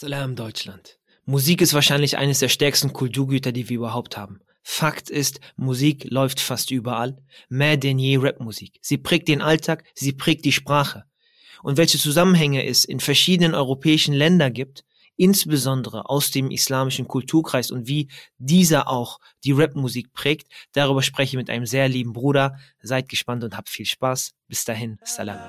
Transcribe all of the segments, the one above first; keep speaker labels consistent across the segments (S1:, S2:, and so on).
S1: Salam Deutschland. Musik ist wahrscheinlich eines der stärksten Kulturgüter, die wir überhaupt haben. Fakt ist, Musik läuft fast überall. Mehr denn je Rapmusik. Sie prägt den Alltag, sie prägt die Sprache. Und welche Zusammenhänge es in verschiedenen europäischen Ländern gibt, insbesondere aus dem islamischen Kulturkreis und wie dieser auch die Rapmusik prägt, darüber spreche ich mit einem sehr lieben Bruder. Seid gespannt und habt viel Spaß. Bis dahin, Salam.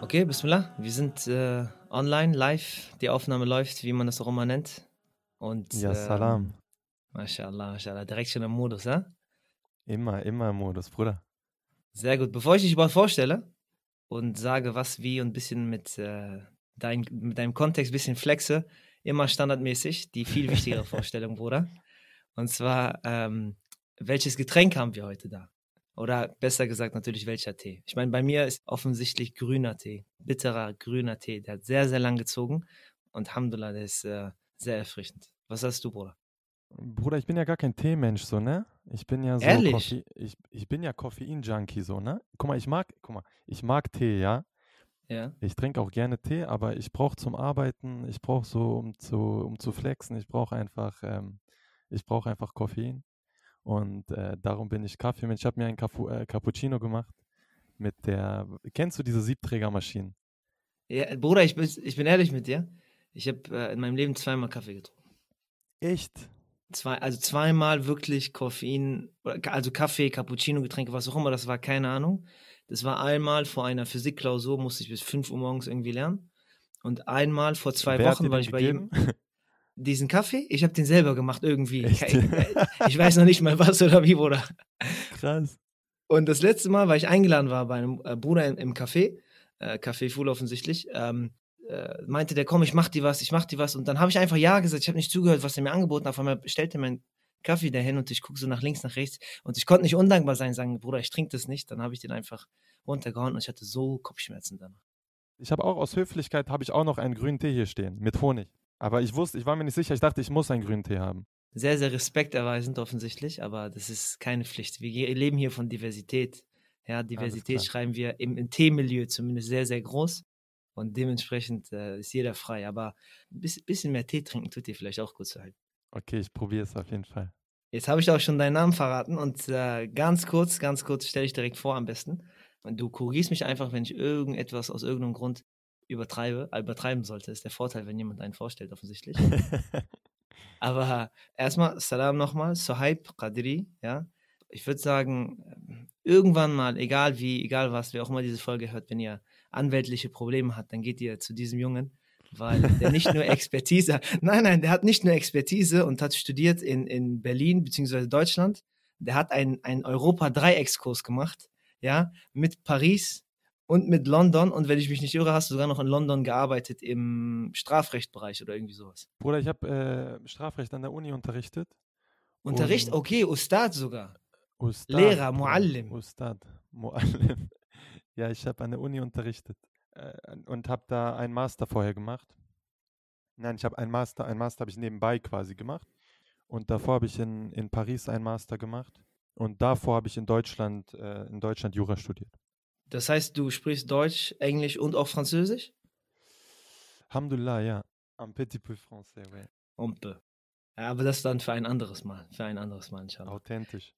S1: Okay, Bismillah. Wir sind äh, online, live. Die Aufnahme läuft, wie man das auch immer nennt. Und,
S2: Ja, Salam.
S1: Ähm, Mashallah, Mashallah. Direkt schon im Modus, ja?
S2: Immer, immer im Modus, Bruder.
S1: Sehr gut. Bevor ich dich überhaupt vorstelle und sage, was, wie und ein bisschen mit, äh, dein, mit deinem Kontext ein bisschen flexe, immer standardmäßig, die viel wichtigere Vorstellung, Bruder. Und zwar, ähm, welches Getränk haben wir heute da? Oder besser gesagt natürlich welcher Tee. Ich meine, bei mir ist offensichtlich grüner Tee, bitterer grüner Tee. Der hat sehr, sehr lang gezogen und Alhamdulillah, der ist äh, sehr erfrischend. Was hast du, Bruder?
S2: Bruder, ich bin ja gar kein Teemensch, so, ne? Ich bin ja so
S1: Ehrlich?
S2: Koffe ich, ich bin ja Koffein-Junkie, so, ne? Guck mal, ich mag, guck mal, ich mag Tee, ja?
S1: Ja.
S2: Ich trinke auch gerne Tee, aber ich brauche zum Arbeiten, ich brauche so, um zu, um zu flexen, ich brauche einfach, ähm, ich brauche einfach Koffein. Und äh, darum bin ich Kaffeemensch. Ich habe mir einen Capu äh, Cappuccino gemacht mit der, kennst du diese Siebträgermaschinen?
S1: ja Bruder, ich bin, ich bin ehrlich mit dir. Ich habe äh, in meinem Leben zweimal Kaffee getrunken.
S2: Echt?
S1: Zwei, also zweimal wirklich Koffein, also Kaffee, Cappuccino, Getränke, was auch immer, das war keine Ahnung. Das war einmal vor einer Physikklausur, musste ich bis 5 Uhr morgens irgendwie lernen. Und einmal vor zwei
S2: Wer
S1: Wochen
S2: den
S1: ich bei jedem. Diesen Kaffee, ich habe den selber gemacht irgendwie. Ich, ich weiß noch nicht mal was oder wie, Bruder.
S2: Krass.
S1: Und das letzte Mal, weil ich eingeladen war bei einem äh, Bruder im, im Café, äh, Café Fuhl offensichtlich, ähm, äh, meinte der, komm, ich mach dir was, ich mach dir was. Und dann habe ich einfach Ja gesagt, ich habe nicht zugehört, was er mir angeboten hat. Auf einmal stellte mein Kaffee dahin und ich gucke so nach links, nach rechts. Und ich konnte nicht undankbar sein, sagen, Bruder, ich trinke das nicht. Dann habe ich den einfach runtergehauen und ich hatte so Kopfschmerzen danach.
S2: Ich habe auch aus Höflichkeit habe ich auch noch einen grünen Tee hier stehen mit Honig. Aber ich wusste, ich war mir nicht sicher. Ich dachte, ich muss einen grünen Tee haben.
S1: Sehr, sehr respekterweisend offensichtlich, aber das ist keine Pflicht. Wir leben hier von Diversität. Ja, Diversität schreiben wir im, im Teemilieu zumindest sehr, sehr groß. Und dementsprechend äh, ist jeder frei. Aber ein bisschen, mehr Tee trinken tut dir vielleicht auch gut zu halten.
S2: Okay, ich probiere es auf jeden Fall.
S1: Jetzt habe ich auch schon deinen Namen verraten und äh, ganz kurz, ganz kurz stelle ich direkt vor am besten. Und du korrigierst mich einfach, wenn ich irgendetwas aus irgendeinem Grund übertreibe, äh, übertreiben sollte. ist der Vorteil, wenn jemand einen vorstellt, offensichtlich. Aber erstmal Salam nochmal, Sohaib Qadri, ja. Ich würde sagen, irgendwann mal, egal wie, egal was, wer auch immer diese Folge hört, wenn ihr anwältliche Probleme habt, dann geht ihr zu diesem Jungen, weil der nicht nur Expertise hat. Nein, nein, der hat nicht nur Expertise und hat studiert in, in Berlin bzw. Deutschland. Der hat einen, einen Europa-Dreieckskurs gemacht, ja, mit Paris und mit London. Und wenn ich mich nicht irre, hast du sogar noch in London gearbeitet im Strafrechtbereich oder irgendwie sowas.
S2: Bruder, ich habe äh, Strafrecht an der Uni unterrichtet.
S1: Unterricht,
S2: Und-
S1: okay, Ustad sogar.
S2: Ustad,
S1: Lehrer, Muallim.
S2: Ustad, Muallim. Ja, ich habe an der Uni unterrichtet äh, und habe da einen Master vorher gemacht. Nein, ich habe einen Master, einen Master habe ich nebenbei quasi gemacht. Und davor habe ich in, in Paris einen Master gemacht. Und davor habe ich in Deutschland, äh, in Deutschland Jura studiert.
S1: Das heißt, du sprichst Deutsch, Englisch und auch Französisch?
S2: Alhamdulillah, ja. Un petit peu français, ouais.
S1: Umpe. Ja, aber das dann für ein anderes Mal. Für ein anderes Mal, inshallah.
S2: Authentisch.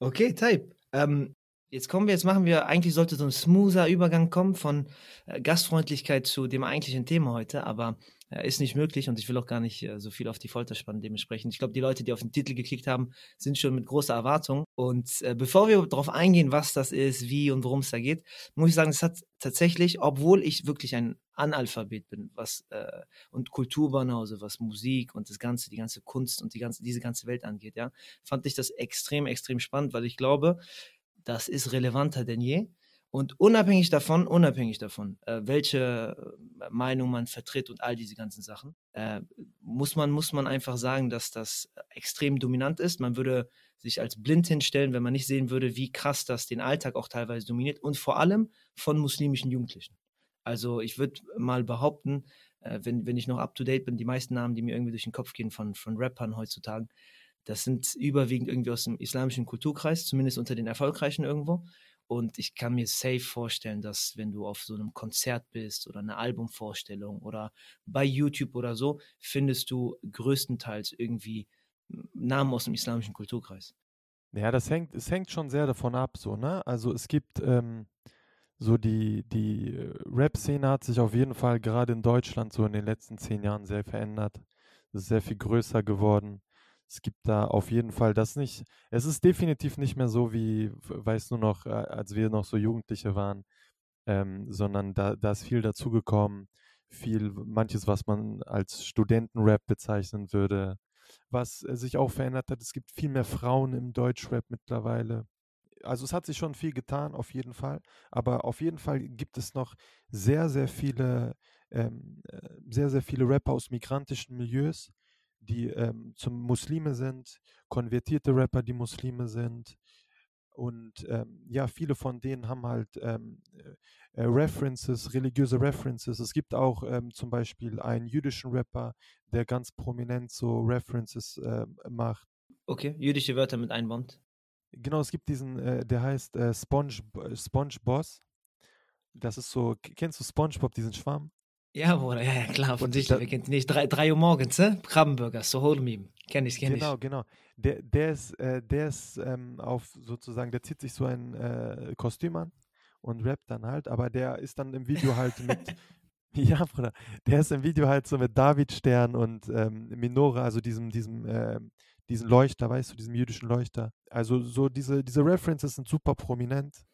S1: Okay, Type. Ähm, jetzt kommen wir, jetzt machen wir, eigentlich sollte so ein smoother Übergang kommen von äh, Gastfreundlichkeit zu dem eigentlichen Thema heute, aber ist nicht möglich und ich will auch gar nicht äh, so viel auf die Folter spannen dementsprechend. Ich glaube, die Leute, die auf den Titel geklickt haben, sind schon mit großer Erwartung. Und äh, bevor wir darauf eingehen, was das ist, wie und worum es da geht, muss ich sagen, es hat tatsächlich, obwohl ich wirklich ein Analphabet bin, was äh, und Kulturbanause, was Musik und das Ganze, die ganze Kunst und die ganze, diese ganze Welt angeht, ja, fand ich das extrem, extrem spannend, weil ich glaube, das ist relevanter denn je. Und unabhängig davon, unabhängig davon, äh, welche äh, Meinung man vertritt und all diese ganzen Sachen, äh, muss man muss man einfach sagen, dass das extrem dominant ist. Man würde sich als blind hinstellen, wenn man nicht sehen würde, wie krass das den Alltag auch teilweise dominiert und vor allem von muslimischen Jugendlichen. Also ich würde mal behaupten, wenn, wenn ich noch up to date bin, die meisten Namen, die mir irgendwie durch den Kopf gehen von, von Rappern heutzutage, das sind überwiegend irgendwie aus dem islamischen Kulturkreis, zumindest unter den Erfolgreichen irgendwo. Und ich kann mir safe vorstellen, dass wenn du auf so einem Konzert bist oder eine Albumvorstellung oder bei YouTube oder so, findest du größtenteils irgendwie Namen aus dem islamischen Kulturkreis.
S2: Ja, das hängt, es hängt schon sehr davon ab, so, ne? Also es gibt ähm, so die, die äh, Rap-Szene hat sich auf jeden Fall gerade in Deutschland so in den letzten zehn Jahren sehr verändert. Es ist sehr viel größer geworden. Es gibt da auf jeden Fall das nicht. Es ist definitiv nicht mehr so wie, weiß nur noch, äh, als wir noch so Jugendliche waren, ähm, sondern da, da ist viel dazugekommen. Viel, manches, was man als Studentenrap bezeichnen würde, was äh, sich auch verändert hat. Es gibt viel mehr Frauen im Deutschrap mittlerweile. Also es hat sich schon viel getan, auf jeden Fall. Aber auf jeden Fall gibt es noch sehr, sehr viele, ähm, äh, sehr, sehr viele Rapper aus migrantischen Milieus, die ähm, zum Muslime sind, konvertierte Rapper, die Muslime sind. Und ähm, ja, viele von denen haben halt ähm, äh, References, religiöse References. Es gibt auch ähm, zum Beispiel einen jüdischen Rapper, der ganz prominent so References äh, macht.
S1: Okay, jüdische Wörter mit einbaut.
S2: Genau, es gibt diesen, äh, der heißt äh, Sponge, Sponge Boss. Das ist so, kennst du SpongeBob, diesen Schwamm?
S1: Ja, Bruder, ja, ja, klar, von sich. Wer kennt nicht? Drei, drei Uhr morgens, ne? Krabbenburger, so hold me. Kenn ich, kenn
S2: genau, ich. Genau, genau. Der, der ist, äh, der ist ähm, auf sozusagen, der zieht sich so ein äh, Kostüm an und rappt dann halt, aber der ist dann im Video halt mit, ja, Bruder, der ist im Video halt so mit David Stern und ähm, Minora, also diesem, diesem, äh, diesen Leuchter, weißt du, diesem jüdischen Leuchter. Also so diese, diese References sind super prominent.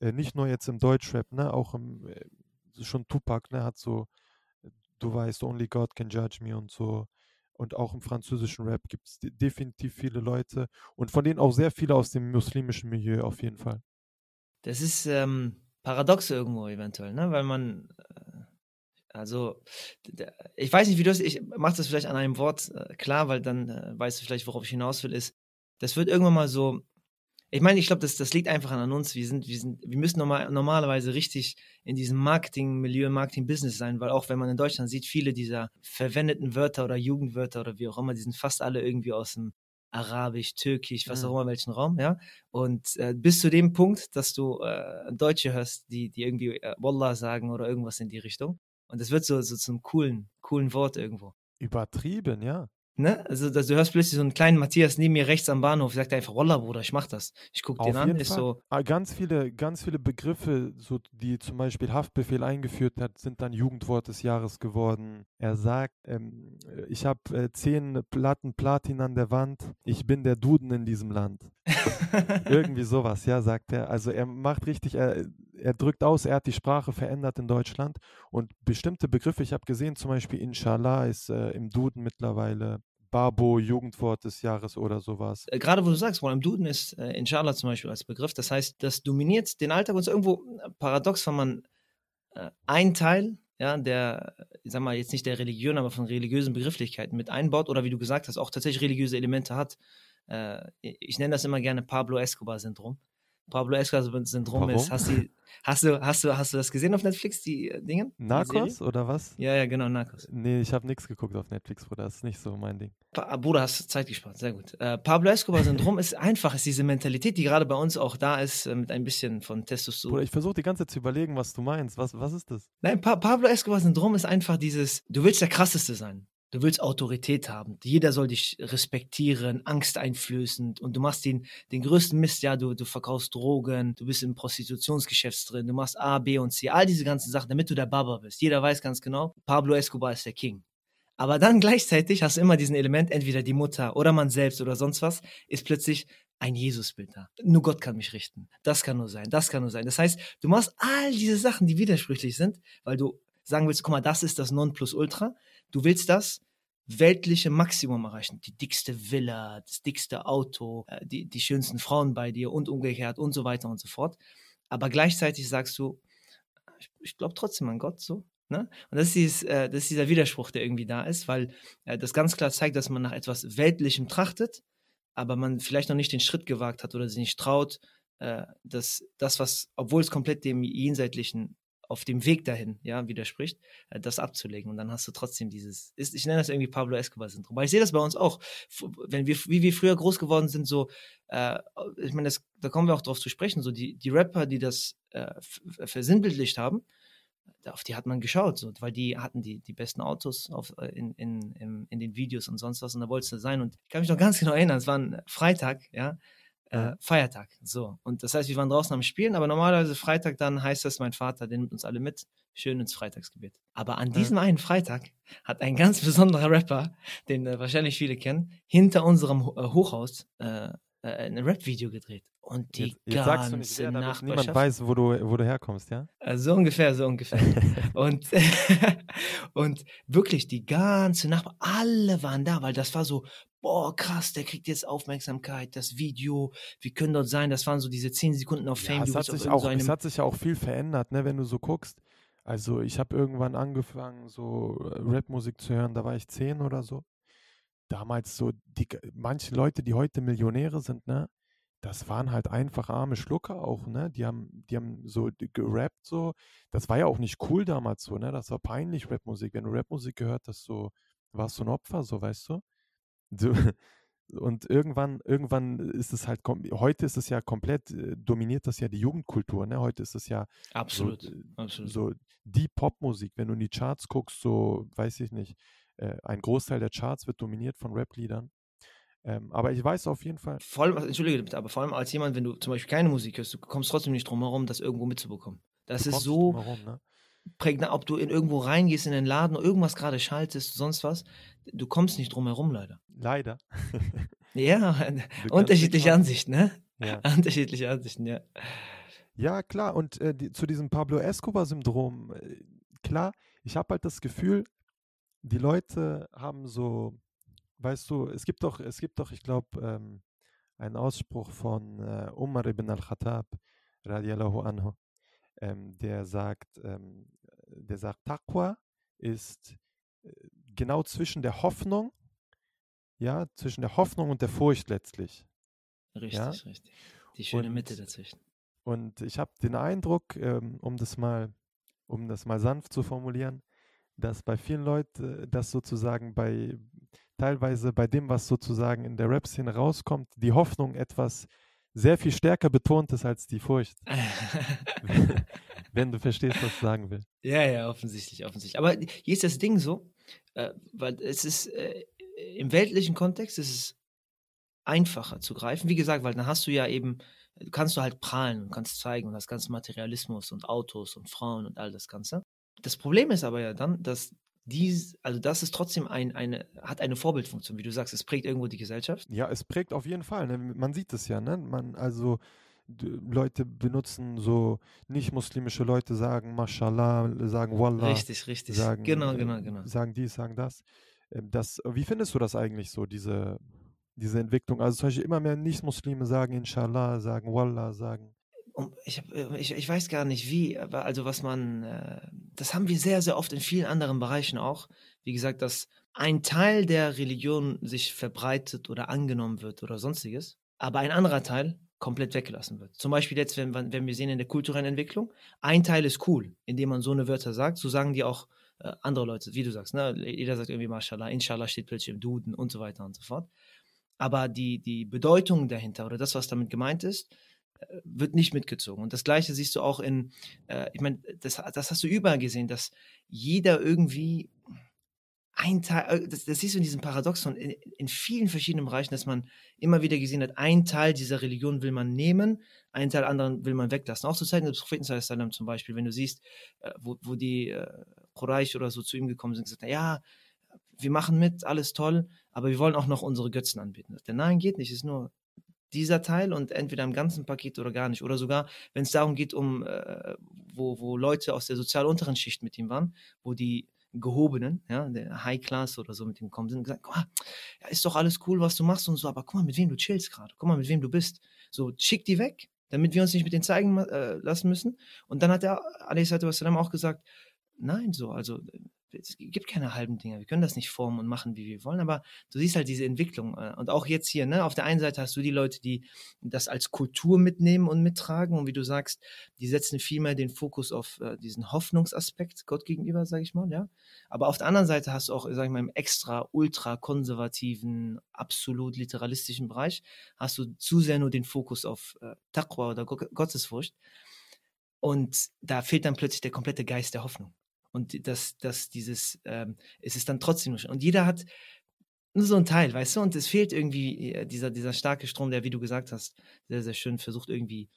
S2: Äh, nicht nur jetzt im Deutschrap, ne, auch im, äh, schon Tupac, ne, hat so, du weißt, Only God can judge me und so. Und auch im französischen Rap gibt es definitiv viele Leute und von denen auch sehr viele aus dem muslimischen Milieu auf jeden Fall.
S1: Das ist ähm, paradox irgendwo eventuell, ne? weil man, äh, also, ich weiß nicht, wie du das, ich mache das vielleicht an einem Wort äh, klar, weil dann äh, weißt du vielleicht, worauf ich hinaus will, ist, das wird irgendwann mal so, ich meine, ich glaube, das, das liegt einfach an uns. Wir sind, wir sind, wir müssen normal, normalerweise richtig in diesem Marketing-Milieu, Marketing-Business sein, weil auch wenn man in Deutschland sieht, viele dieser verwendeten Wörter oder Jugendwörter oder wie auch immer, die sind fast alle irgendwie aus dem Arabisch, Türkisch, was mhm. auch immer, welchen Raum, ja. Und äh, bis zu dem Punkt, dass du äh, Deutsche hörst, die, die irgendwie äh, Wallah sagen oder irgendwas in die Richtung. Und das wird so, so zum coolen, coolen Wort irgendwo.
S2: Übertrieben, ja.
S1: Ne? Also, du hörst plötzlich so einen kleinen Matthias neben mir rechts am Bahnhof, sagt einfach, Wallah, Bruder, ich mach das. Ich guck den an, ist Fall. so.
S2: Ah, ganz viele, ganz viele Begriffe, so, die zum Beispiel Haftbefehl eingeführt hat, sind dann Jugendwort des Jahres geworden. Er sagt, ähm, ich habe äh, zehn Platten Platin an der Wand, ich bin der Duden in diesem Land. Irgendwie sowas, ja, sagt er. Also er macht richtig, er, er drückt aus, er hat die Sprache verändert in Deutschland und bestimmte Begriffe, ich habe gesehen, zum Beispiel Inshallah ist äh, im Duden mittlerweile Babo, Jugendwort des Jahres oder sowas.
S1: Äh, gerade wo du sagst, im Duden ist äh, Inshallah zum Beispiel als Begriff, das heißt, das dominiert den Alltag und ist irgendwo äh, paradox, wenn man äh, einen Teil, ja, der, ich sag mal, jetzt nicht der Religion, aber von religiösen Begrifflichkeiten mit einbaut oder wie du gesagt hast, auch tatsächlich religiöse Elemente hat. Äh, ich nenne das immer gerne Pablo Escobar-Syndrom. Pablo Escobar-Syndrom ist, hast du, hast, du, hast, du, hast du das gesehen auf Netflix, die äh, Dinge?
S2: Narcos oder was?
S1: Ja, ja, genau, Narcos.
S2: Nee, ich habe nichts geguckt auf Netflix, Bruder, das ist nicht so mein Ding.
S1: Pa Bruder, hast du Zeit gespart, sehr gut. Äh, Pablo Escobar-Syndrom ist einfach, ist diese Mentalität, die gerade bei uns auch da ist, äh, mit ein bisschen von Testosteron.
S2: Bruder, ich versuche die ganze Zeit zu überlegen, was du meinst. Was, was ist das?
S1: Nein, pa Pablo Escobar-Syndrom ist einfach dieses, du willst der Krasseste sein. Du willst Autorität haben. Jeder soll dich respektieren, Angst einflößend und du machst den, den größten Mist, ja, du, du verkaufst Drogen, du bist im Prostitutionsgeschäft drin, du machst A, B und C, all diese ganzen Sachen, damit du der Baba bist. Jeder weiß ganz genau, Pablo Escobar ist der King. Aber dann gleichzeitig hast du immer diesen Element, entweder die Mutter oder man selbst oder sonst was, ist plötzlich ein Jesusbild da. Nur Gott kann mich richten. Das kann nur sein, das kann nur sein. Das heißt, du machst all diese Sachen, die widersprüchlich sind, weil du sagen willst, guck mal, das ist das Nonplusultra. Du willst das weltliche Maximum erreichen. Die dickste Villa, das dickste Auto, äh, die, die schönsten Frauen bei dir und umgekehrt und so weiter und so fort. Aber gleichzeitig sagst du, ich, ich glaube trotzdem an Gott so. Ne? Und das ist, dieses, äh, das ist dieser Widerspruch, der irgendwie da ist, weil äh, das ganz klar zeigt, dass man nach etwas Weltlichem trachtet, aber man vielleicht noch nicht den Schritt gewagt hat oder sich nicht traut, dass das, was, obwohl es komplett dem Jenseitlichen auf dem Weg dahin, ja, widerspricht, äh, das abzulegen. Und dann hast du trotzdem dieses, ist, ich nenne das irgendwie Pablo Escobar-Syndrom. Weil ich sehe das bei uns auch. Wenn wir, wie wir früher groß geworden sind, so, äh, ich meine, da kommen wir auch drauf zu sprechen, so die, die Rapper, die das äh, versinnbildlicht haben, auf die hat man geschaut, so, weil die hatten die, die besten Autos auf, äh, in, in, in, in den Videos und sonst was und da wolltest du sein. Und ich kann mich noch ganz genau erinnern, es war ein Freitag, ja, äh, Feiertag. So. Und das heißt, wir waren draußen am Spielen, aber normalerweise Freitag dann heißt das, mein Vater, der nimmt uns alle mit, schön ins Freitagsgebet. Aber an diesem ja. einen Freitag hat ein ganz besonderer Rapper, den äh, wahrscheinlich viele kennen, hinter unserem Ho äh, Hochhaus äh, äh, ein Rap-Video gedreht. Und die jetzt, jetzt ganze nicht wer,
S2: damit niemand weiß, wo du, wo du herkommst, ja?
S1: Äh, so ungefähr, so ungefähr. und, und wirklich die ganze Nachbar, alle waren da, weil das war so, boah, krass, der kriegt jetzt Aufmerksamkeit, das Video, wir können dort sein, das waren so diese 10 Sekunden auf Fame.
S2: Ja, es, hat sich auch, so es hat sich ja auch viel verändert, ne, wenn du so guckst. Also ich habe irgendwann angefangen, so äh, Rap-Musik zu hören, da war ich 10 oder so. Damals so, die, manche Leute, die heute Millionäre sind, ne, das waren halt einfach arme Schlucker auch, ne? Die haben, die haben so gerappt so. Das war ja auch nicht cool damals so, ne? Das war peinlich, Rapmusik. Wenn du Rapmusik gehört hast, so, warst du ein Opfer, so, weißt du? Du und irgendwann, irgendwann ist es halt, heute ist es ja komplett, äh, dominiert das ja die Jugendkultur, ne? Heute ist es ja
S1: absolut,
S2: so,
S1: äh, absolut.
S2: so die Popmusik. Wenn du in die Charts guckst, so, weiß ich nicht, äh, ein Großteil der Charts wird dominiert von Rap-Liedern. Ähm, aber ich weiß auf jeden Fall.
S1: Vor allem, entschuldige bitte, aber vor allem als jemand, wenn du zum Beispiel keine Musik hörst, du kommst trotzdem nicht drum herum, das irgendwo mitzubekommen. Das ist so herum, ne? Prägnant, ob du in irgendwo reingehst in den Laden, irgendwas gerade schaltest, sonst was, du kommst nicht drum herum, leider.
S2: Leider.
S1: ja, unterschiedliche Ansichten, ne? Ja. Unterschiedliche Ansichten, ja.
S2: Ja, klar. Und äh, die, zu diesem Pablo Escobar-Syndrom, äh, klar, ich habe halt das Gefühl, die Leute haben so weißt du, es gibt doch, es gibt doch, ich glaube, ähm, einen Ausspruch von äh, Umar ibn al-Khattab, radiallahu anhu, ähm, der sagt, ähm, der sagt, Taqwa ist äh, genau zwischen der Hoffnung, ja, zwischen der Hoffnung und der Furcht letztlich.
S1: Richtig, ja? richtig. Die schöne und, Mitte dazwischen.
S2: Und ich habe den Eindruck, ähm, um das mal, um das mal sanft zu formulieren, dass bei vielen Leuten das sozusagen bei teilweise bei dem, was sozusagen in der Rap-Szene rauskommt, die Hoffnung etwas sehr viel stärker betont ist als die Furcht. Wenn du verstehst, was ich sagen will.
S1: Ja, ja, offensichtlich, offensichtlich. Aber hier ist das Ding so, äh, weil es ist äh, im weltlichen Kontext ist es einfacher zu greifen. Wie gesagt, weil dann hast du ja eben, kannst du halt prahlen und kannst zeigen und das ganze Materialismus und Autos und Frauen und all das Ganze. Das Problem ist aber ja dann, dass dies, also das ist trotzdem ein, eine, hat eine Vorbildfunktion, wie du sagst, es prägt irgendwo die Gesellschaft.
S2: Ja, es prägt auf jeden Fall. Ne? Man sieht es ja, ne? Man, also Leute benutzen so nicht-muslimische Leute sagen Mashallah, sagen Wallah.
S1: Richtig, richtig.
S2: Sagen,
S1: genau, genau, genau.
S2: Sagen dies, sagen das. Ähm, das. Wie findest du das eigentlich so, diese, diese Entwicklung? Also zum Beispiel immer mehr Nicht-Muslime sagen Inshallah, sagen Wallah, sagen
S1: ich, äh, ich, ich weiß gar nicht wie, aber also was man, äh, das haben wir sehr, sehr oft in vielen anderen Bereichen auch. Wie gesagt, dass ein Teil der Religion sich verbreitet oder angenommen wird oder sonstiges, aber ein anderer Teil komplett weggelassen wird. Zum Beispiel jetzt, wenn, wenn wir sehen in der kulturellen Entwicklung, ein Teil ist cool, indem man so eine Wörter sagt, so sagen die auch äh, andere Leute, wie du sagst, ne? jeder sagt irgendwie Mashallah, Inshallah steht plötzlich im Duden und so weiter und so fort. Aber die, die Bedeutung dahinter oder das, was damit gemeint ist, wird nicht mitgezogen. Und das Gleiche siehst du auch in, äh, ich meine, das, das hast du überall gesehen, dass jeder irgendwie ein Teil, äh, das, das siehst du in diesem Paradoxon in, in, vielen verschiedenen Bereichen, dass man immer wieder gesehen hat, ein Teil dieser Religion will man nehmen, ein Teil anderen will man weglassen. Auch zu Zeiten des Propheten Sallam zum Beispiel, wenn du siehst, äh, wo, wo die äh, Quraysh oder so zu ihm gekommen sind, gesagt, ja, wir machen mit, alles toll, aber wir wollen auch noch unsere Götzen anbieten. Denn nein, geht nicht, ist nur dieser Teil und entweder im ganzen Paket oder gar nicht. Oder sogar, wenn es darum geht, um äh, wo, wo Leute aus der sozial unteren Schicht mit ihm waren, wo die gehobenen, ja, der High Class oder so mit ihm gekommen sind gesagt, guck mal, ja, ist doch alles cool, was du machst und so, aber guck mal, mit wem du chillst gerade, guck mal, mit wem du bist. So, schick die weg, damit wir uns nicht mit denen zeigen äh, lassen müssen. Und dann hat er, wassalam, auch gesagt, nein, so, also es gibt keine halben Dinge. Wir können das nicht formen und machen, wie wir wollen, aber du siehst halt diese Entwicklung. Äh, und auch jetzt hier, ne, auf der einen Seite hast du die Leute, die das als Kultur mitnehmen und mittragen. Und wie du sagst, die setzen viel mehr den Fokus auf äh, diesen Hoffnungsaspekt Gott gegenüber, sage ich mal, ja. Aber auf der anderen Seite hast du auch, sag ich mal, im extra ultra konservativen, absolut literalistischen Bereich, hast du zu sehr nur den Fokus auf äh, Taqwa oder Gottesfurcht. Und da fehlt dann plötzlich der komplette Geist der Hoffnung. Und das, das, dieses, ähm, es ist dann trotzdem nur, und jeder hat nur so ein Teil, weißt du, und es fehlt irgendwie äh, dieser, dieser starke Strom, der, wie du gesagt hast, sehr, sehr schön versucht irgendwie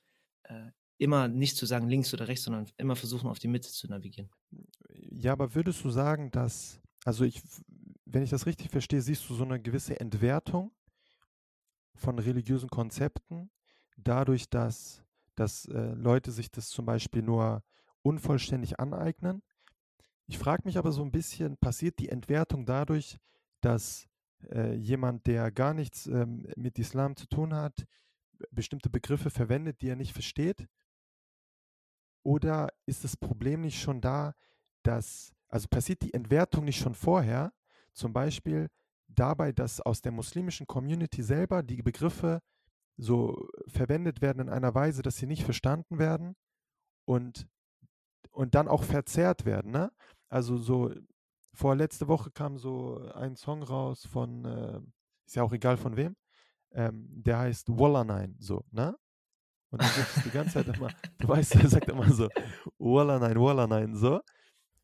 S1: äh, immer nicht zu sagen links oder rechts, sondern immer versuchen, auf die Mitte zu navigieren.
S2: Ja, aber würdest du sagen, dass, also ich, wenn ich das richtig verstehe, siehst du so eine gewisse Entwertung von religiösen Konzepten, dadurch, dass dass äh, Leute sich das zum Beispiel nur unvollständig aneignen. Ich frage mich aber so ein bisschen, passiert die Entwertung dadurch, dass äh, jemand, der gar nichts ähm, mit Islam zu tun hat, bestimmte Begriffe verwendet, die er nicht versteht? Oder ist das Problem nicht schon da, dass, also passiert die Entwertung nicht schon vorher, zum Beispiel dabei, dass aus der muslimischen Community selber die Begriffe so verwendet werden in einer Weise, dass sie nicht verstanden werden und, und dann auch verzerrt werden. Ne? Also so, vor letzte Woche kam so ein Song raus von, äh, ist ja auch egal von wem, ähm, der heißt Walla Nein, so, ne? Und dann gibt es die ganze Zeit immer, du weißt, er sagt immer so, Walla Nein, Walla Nein, so.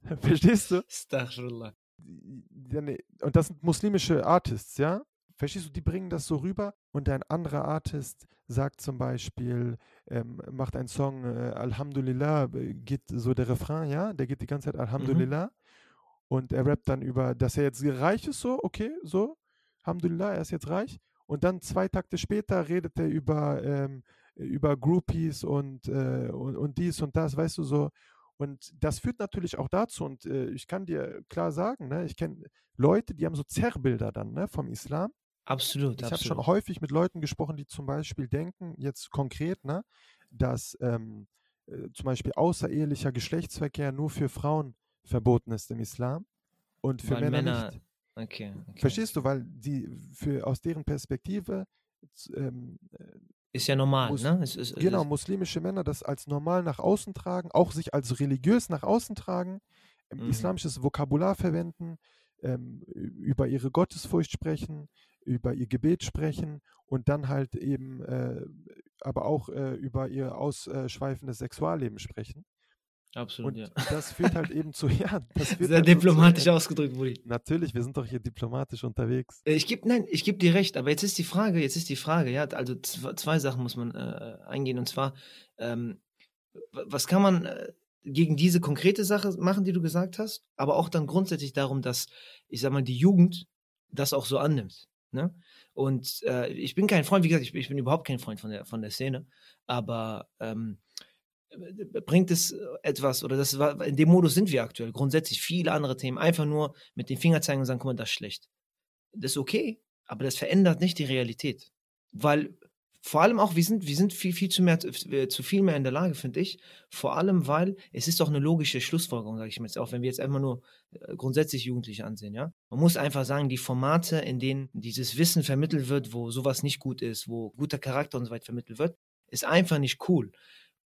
S2: Verstehst du?
S1: Astaghfirullah.
S2: Und das sind muslimische Artists, ja? Verstehst du, die bringen das so rüber und ein anderer Artist sagt zum Beispiel, ähm, macht einen Song, äh, Alhamdulillah, äh, geht so der Refrain, ja, der geht die ganze Zeit mhm. Alhamdulillah mhm. und er rappt dann über, dass er jetzt reich ist, so, okay, so, Alhamdulillah, er ist jetzt reich und dann zwei Takte später redet er über, ähm, über Groupies und, äh, und, und dies und das, weißt du, so und das führt natürlich auch dazu, und äh, ich kann dir klar sagen, ne, ich kenne Leute, die haben so Zerrbilder dann ne, vom Islam.
S1: Absolut.
S2: Ich habe schon häufig mit Leuten gesprochen, die zum Beispiel denken, jetzt konkret, ne, dass ähm, äh, zum Beispiel außerehelicher Geschlechtsverkehr nur für Frauen verboten ist im Islam und für Männer, Männer, nicht.
S1: Okay, okay.
S2: Verstehst du, weil die für aus deren Perspektive ähm,
S1: äh, ist ja normal, Mus ne?
S2: Es, es, genau, es, muslimische Männer das als normal nach außen tragen, auch sich als religiös nach außen tragen, ähm, mhm. islamisches Vokabular verwenden, ähm, über ihre Gottesfurcht sprechen, über ihr Gebet sprechen und dann halt eben äh, aber auch äh, über ihr ausschweifendes Sexualleben sprechen.
S1: Absolut,
S2: und
S1: ja.
S2: das führt halt eben zu, ja, das
S1: führt Sehr halt diplomatisch zu, ausgedrückt, Budi.
S2: Natürlich, wir sind doch hier diplomatisch unterwegs.
S1: Äh, ich gebe, nein, ich gebe dir recht, aber jetzt ist die Frage, jetzt ist die Frage, ja, also zwei Sachen muss man äh, eingehen und zwar, ähm, was kann man äh, gegen diese konkrete Sache machen, die du gesagt hast, aber auch dann grundsätzlich darum, dass, ich sag mal, die Jugend das auch so annimmt. Ne? Und äh, ich bin kein Freund, wie gesagt, ich, ich, bin überhaupt kein Freund von der, von der Szene, aber ähm, bringt es etwas, oder das war, in dem Modus sind wir aktuell, grundsätzlich viele andere Themen, einfach nur mit den Finger zeigen und sagen, guck mal, das ist schlecht. Das ist okay, aber das verändert nicht die Realität. Weil vor allem auch, wir sind, wir sind viel, viel zu mehr, äh, zu viel mehr in der Lage, finde ich. Vor allem, weil es ist doch eine logische Schlussfolgerung, sage ich mal jetzt auch, wenn wir jetzt einfach nur äh, grundsätzlich Jugendliche ansehen, ja. Man muss einfach sagen, die Formate, in denen dieses Wissen vermittelt wird, wo sowas nicht gut ist, wo guter Charakter und so weiter vermittelt wird, ist einfach nicht cool.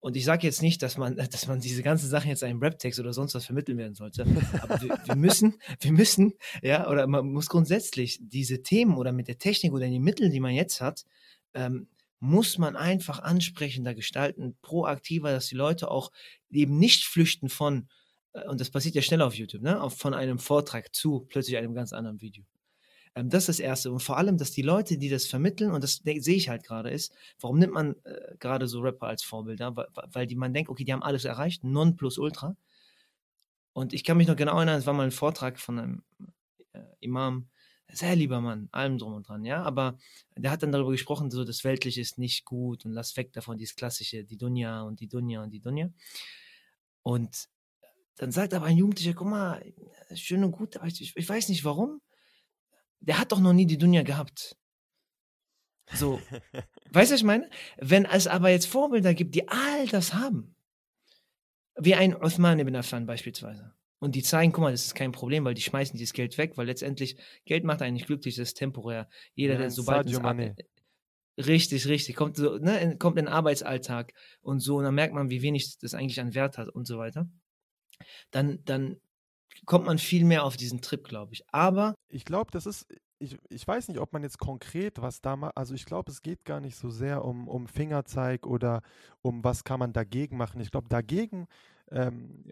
S1: Und ich sage jetzt nicht, dass man, dass man diese ganzen Sachen jetzt einem Rap-Text oder sonst was vermitteln werden sollte. Aber wir, wir, müssen, wir müssen, ja, oder man muss grundsätzlich diese Themen oder mit der Technik oder den Mitteln, die man jetzt hat, ähm, muss man einfach ansprechender gestalten, proaktiver, dass die Leute auch eben nicht flüchten von, äh, und das passiert ja schnell auf YouTube, ne, von einem Vortrag zu plötzlich einem ganz anderen Video. Ähm, das ist das Erste. Und vor allem, dass die Leute, die das vermitteln, und das sehe ich halt gerade, ist, warum nimmt man äh, gerade so Rapper als Vorbilder? Weil, weil die, man denkt, okay, die haben alles erreicht, non plus ultra. Und ich kann mich noch genau erinnern, es war mal ein Vortrag von einem äh, Imam, sehr lieber Mann, allem drum und dran, ja, aber der hat dann darüber gesprochen, so das Weltliche ist nicht gut und lass weg davon, dieses klassische, die Dunja und die Dunja und die Dunja. Und dann sagt aber ein Jugendlicher, guck mal, schön und gut, aber ich, ich weiß nicht warum. Der hat doch noch nie die Dunja gehabt. So, weißt du, was ich meine? Wenn es aber jetzt Vorbilder gibt, die all das haben, wie ein Uthman ibn Affan beispielsweise, Und die zeigen, guck mal, das ist kein Problem, weil die schmeißen dieses Geld weg, weil letztendlich Geld macht eigentlich glücklich, das ist temporär. Jeder, ja, der sobald ins, Richtig, richtig. Kommt, so, ne, kommt in den Arbeitsalltag und so, und dann merkt man, wie wenig das eigentlich an Wert hat und so weiter. Dann, dann kommt man viel mehr auf diesen Trip, glaube ich. Aber.
S2: Ich glaube, das ist, ich, ich weiß nicht, ob man jetzt konkret was da macht. Also ich glaube, es geht gar nicht so sehr um, um Fingerzeig oder um was kann man dagegen machen. Ich glaube, dagegen ähm,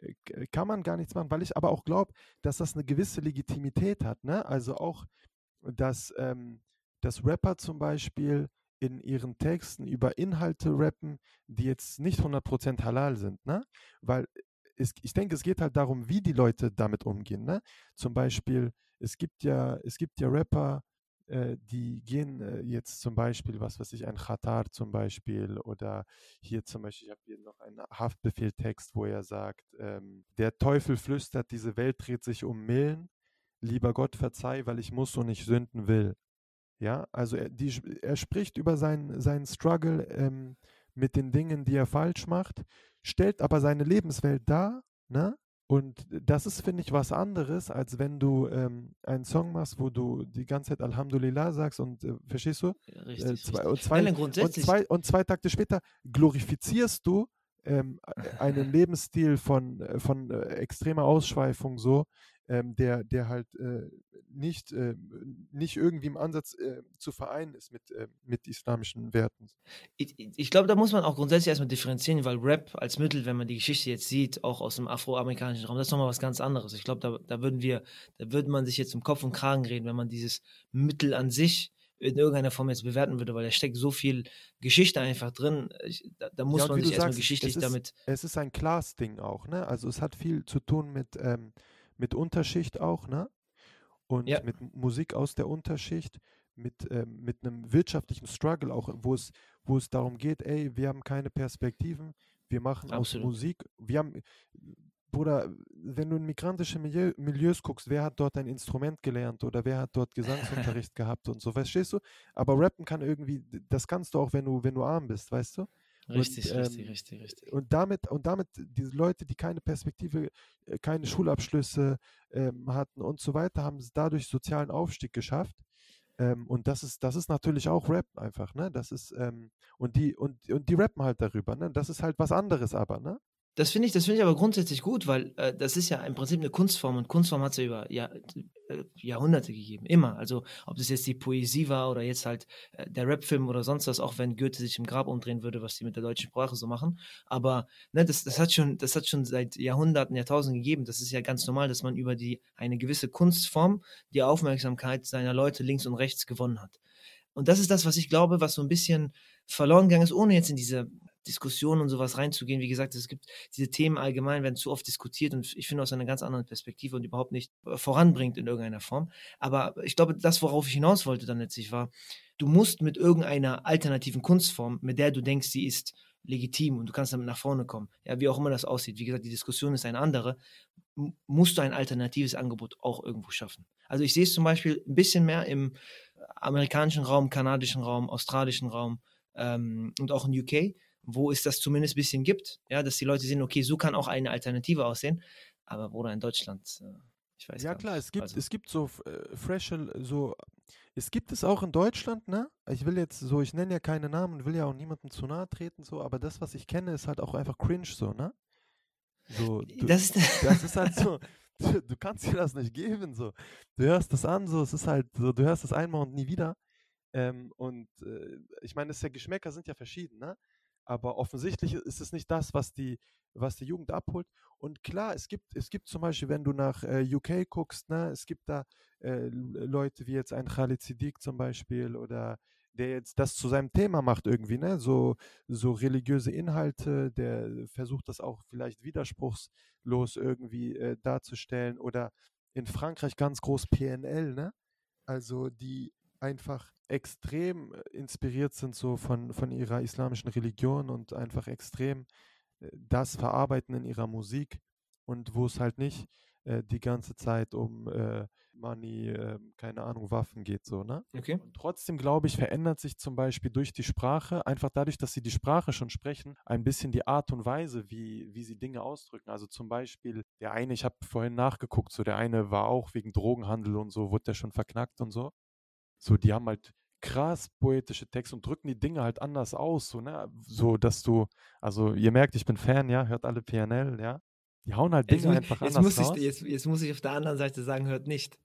S2: kann man gar nichts machen, weil ich aber auch glaube, dass das eine gewisse Legitimität hat. Ne? Also auch, dass, ähm, dass Rapper zum Beispiel in ihren Texten über Inhalte rappen, die jetzt nicht 100% halal sind, ne? Weil es, ich denke, es geht halt darum, wie die Leute damit umgehen, ne? Zum Beispiel, es gibt ja, es gibt ja Rapper, die gehen äh, jetzt zum Beispiel, was weiß ich, ein Khatar zum Beispiel oder hier zum Beispiel, ich habe hier noch einen Haftbefehltext, wo er sagt, ähm, der Teufel flüstert, diese Welt dreht sich um Millen, lieber Gott verzeih, weil ich muss und nicht sünden will. Ja, also er, die, er spricht über seinen, seinen Struggle ähm, mit den Dingen, die er falsch macht, stellt aber seine Lebenswelt dar, ne? Und das ist, finde ich, was anderes, als wenn du ähm, einen Song machst, wo du die ganze Zeit Alhamdulillah sagst und äh, verstehst du?
S1: Richtig, äh,
S2: zwei, Und, zwei,
S1: Nein,
S2: und, zwei, und zwei Takte später glorifizierst du ähm, einen Lebensstil von, äh, von äh, extremer Ausschweifung so, ähm, der, der halt äh, nicht, äh, nicht irgendwie im Ansatz äh, zu vereinen ist mit, äh, mit islamischen Werten.
S1: Ich, ich glaube, da muss man auch grundsätzlich erstmal differenzieren, weil Rap als Mittel, wenn man die Geschichte jetzt sieht, auch aus dem afroamerikanischen Raum, das ist nochmal was ganz anderes. Ich glaube, da, da würden wir, da würde man sich jetzt im Kopf und Kragen reden, wenn man dieses Mittel an sich in irgendeiner Form jetzt bewerten würde, weil da steckt so viel Geschichte einfach drin. Da, da, muss ja, man sich erstmal geschichtlich
S2: es ist,
S1: damit.
S2: Es ist ein Class-Ding auch, ne? Also es hat viel zu tun mit, ähm, mit Unterschicht auch, ne? Und ja. mit Musik aus der Unterschicht, mit, ähm, mit einem wirtschaftlichen Struggle auch, wo es, wo es darum geht, ey, wir haben keine Perspektiven, wir machen Absolut. aus Musik, wir haben, Bruder, wenn du in migrantische Milieu, Milieus guckst, wer hat dort ein Instrument gelernt oder wer hat dort Gesangsunterricht gehabt und so, verstehst du? Aber rappen kann irgendwie, das kannst du auch, wenn du, wenn du arm bist, weißt du?
S1: Richtig, und, richtig, ähm, richtig, richtig.
S2: Und damit, und damit diese Leute, die keine Perspektive, äh, keine Schulabschlüsse ähm, hatten und so weiter, haben es dadurch sozialen Aufstieg geschafft. Ähm, und das ist, das ist natürlich auch Rap einfach, ne? Das ist, ähm, und die, und, und die rappen halt darüber, ne? Das ist halt was anderes aber, ne?
S1: Das finde ich, das ich aber grundsätzlich gut, weil äh, das ist ja im Prinzip eine Kunstform und Kunstform hat es ja über Jahr, äh, Jahrhunderte gegeben, immer. Also ob das jetzt die Poesie war oder jetzt halt äh, der Rapfilm oder sonst was, auch wenn Goethe sich im Grab umdrehen würde, was die mit der deutschen Sprache so machen. Aber ne, das, das hat schon, das hat schon seit Jahrhunderten, Jahrtausenden gegeben. Das ist ja ganz normal, dass man über die eine gewisse Kunstform die Aufmerksamkeit seiner Leute links und rechts gewonnen hat. Und das ist das, was ich glaube, was so ein bisschen verloren gegangen ist, ohne jetzt in diese Diskussionen und sowas reinzugehen. Wie gesagt, es gibt diese Themen allgemein, werden zu oft diskutiert und ich finde aus einer ganz anderen Perspektive und überhaupt nicht äh, voranbringt in irgendeiner Form. Aber ich glaube, das, worauf ich hinaus wollte dann letztlich war, du musst mit irgendeiner alternativen Kunstform, mit der du denkst, sie ist legitim und du kannst damit nach vorne kommen. Ja, wie auch immer das aussieht. Wie gesagt, die Diskussion ist eine andere. Musst du ein alternatives Angebot auch irgendwo schaffen. Also ich sehe es zum Beispiel ein bisschen mehr im amerikanischen Raum, kanadischen Raum, australischen Raum ähm, und auch in UK, wo es das zumindest ein bisschen gibt, ja, dass die Leute sehen, okay, so kann auch eine Alternative aussehen. Aber Bruder, in Deutschland, äh, ich weiß
S2: Ja, klar, nicht. es gibt, also. es gibt so äh, fresh, so, es gibt es auch in Deutschland, ne? Ich will jetzt so, ich nenne ja keine Namen, will ja auch niemandem zu nahe treten, so, aber das, was ich kenne, ist halt auch einfach cringe, so, ne? So, du,
S1: das, ist,
S2: das ist halt so, du, du, kannst dir das nicht geben, so. Du hörst das an, so, es ist halt so, du hörst das einmal und nie wieder. Ähm, und äh, ich meine, ja, Geschmäcker sind ja verschieden, ne? Aber offensichtlich ist es nicht das, was die, was die Jugend abholt. Und klar, es gibt, es gibt zum Beispiel, wenn du nach äh, UK guckst, ne, es gibt da äh, Leute wie jetzt ein Khalid Siddiq zum Beispiel oder der jetzt das zu seinem Thema macht irgendwie, ne? So, so religiöse Inhalte, der versucht das auch vielleicht widerspruchslos irgendwie äh, darzustellen. Oder in Frankreich ganz groß PNL, ne? Also die einfach extrem äh, inspiriert sind so von, von ihrer islamischen Religion und einfach extrem äh, das verarbeiten in ihrer Musik und wo es halt nicht äh, die ganze Zeit um äh, Money, äh, keine Ahnung, Waffen geht, so, ne?
S1: Okay.
S2: Und trotzdem, glaube ich, verändert sich zum Beispiel durch die Sprache, einfach dadurch, dass sie die Sprache schon sprechen, ein bisschen die Art und Weise, wie, wie sie Dinge ausdrücken. Also zum Beispiel, der eine, ich habe vorhin nachgeguckt, so der eine war auch wegen Drogenhandel und so, wurde der schon verknackt und so. So, die haben halt krass poetische Texte und drücken die Dinge halt anders aus, so, ne? So, dass du, also ihr merkt, ich bin Fan, ja, hört alle PNL, ja. Die hauen halt Dinge
S1: Jetzt,
S2: einfach
S1: jetzt,
S2: anders
S1: muss
S2: raus.
S1: ich, jetzt, jetzt muss ich auf der anderen Seite sagen, hört nicht.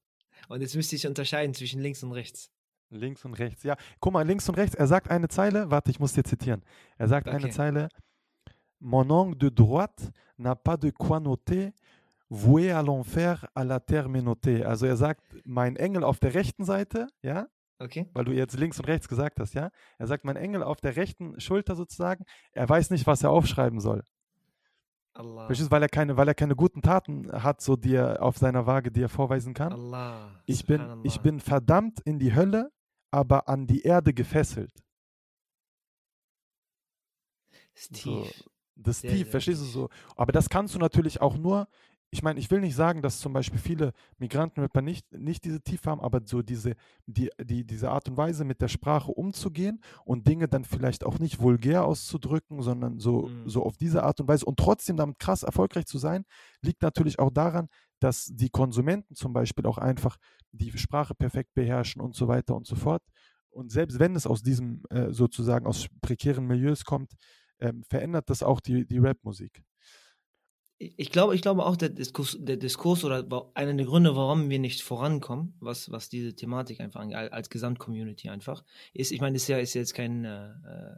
S1: Und jetzt müsste ich unterscheiden zwischen links und rechts.
S2: Links und rechts, ja. Guck mal, links und rechts, er sagt eine Zeile, warte, ich muss dir zitieren. Er sagt eine
S1: Okay.
S2: Zeile, Mon angle de droite n'a pas de quoi noter, voué à l'enfer, à la terre menotée. Also er sagt, mein Engel auf der rechten Seite, ja,
S1: Okay?
S2: weil du jetzt links und rechts gesagt hast, ja. Er sagt, mein Engel auf der rechten Schulter sozusagen, er weiß nicht, was er aufschreiben soll.
S1: Allah.
S2: Verstehst du, weil er keine, weil er keine guten Taten hat, so die er auf seiner Waage, die er vorweisen kann.
S1: Allah.
S2: Ich bin, ich bin verdammt in die Hölle, aber an die Erde gefesselt.
S1: Ist
S2: So,
S1: tief.
S2: das ist
S1: sehr
S2: verstehst du so? Aber das kannst du natürlich auch nur, ich meine, ich will nicht sagen, dass zum Beispiel viele Migrantenrapper nicht, nicht diese Tiefe haben, aber so diese, die, die, diese Art und Weise mit der Sprache umzugehen und Dinge dann vielleicht auch nicht vulgär auszudrücken, sondern so,
S1: Mhm.
S2: so auf diese Art und Weise und trotzdem damit krass erfolgreich zu sein, liegt natürlich auch daran, dass die Konsumenten zum Beispiel auch einfach die Sprache perfekt beherrschen und so weiter und so fort. Und selbst wenn es aus diesem äh, sozusagen aus prekären Milieus kommt, ähm, verändert das auch die, die Rap-Musik.
S1: Ich glaube, ich glaube auch, der Diskurs, der Diskurs oder einer der Gründe, warum wir nicht vorankommen, was, was diese Thematik einfach angeht, al- als Gesamtcommunity einfach, ist, ich meine, das ist ja, ist jetzt kein äh, äh,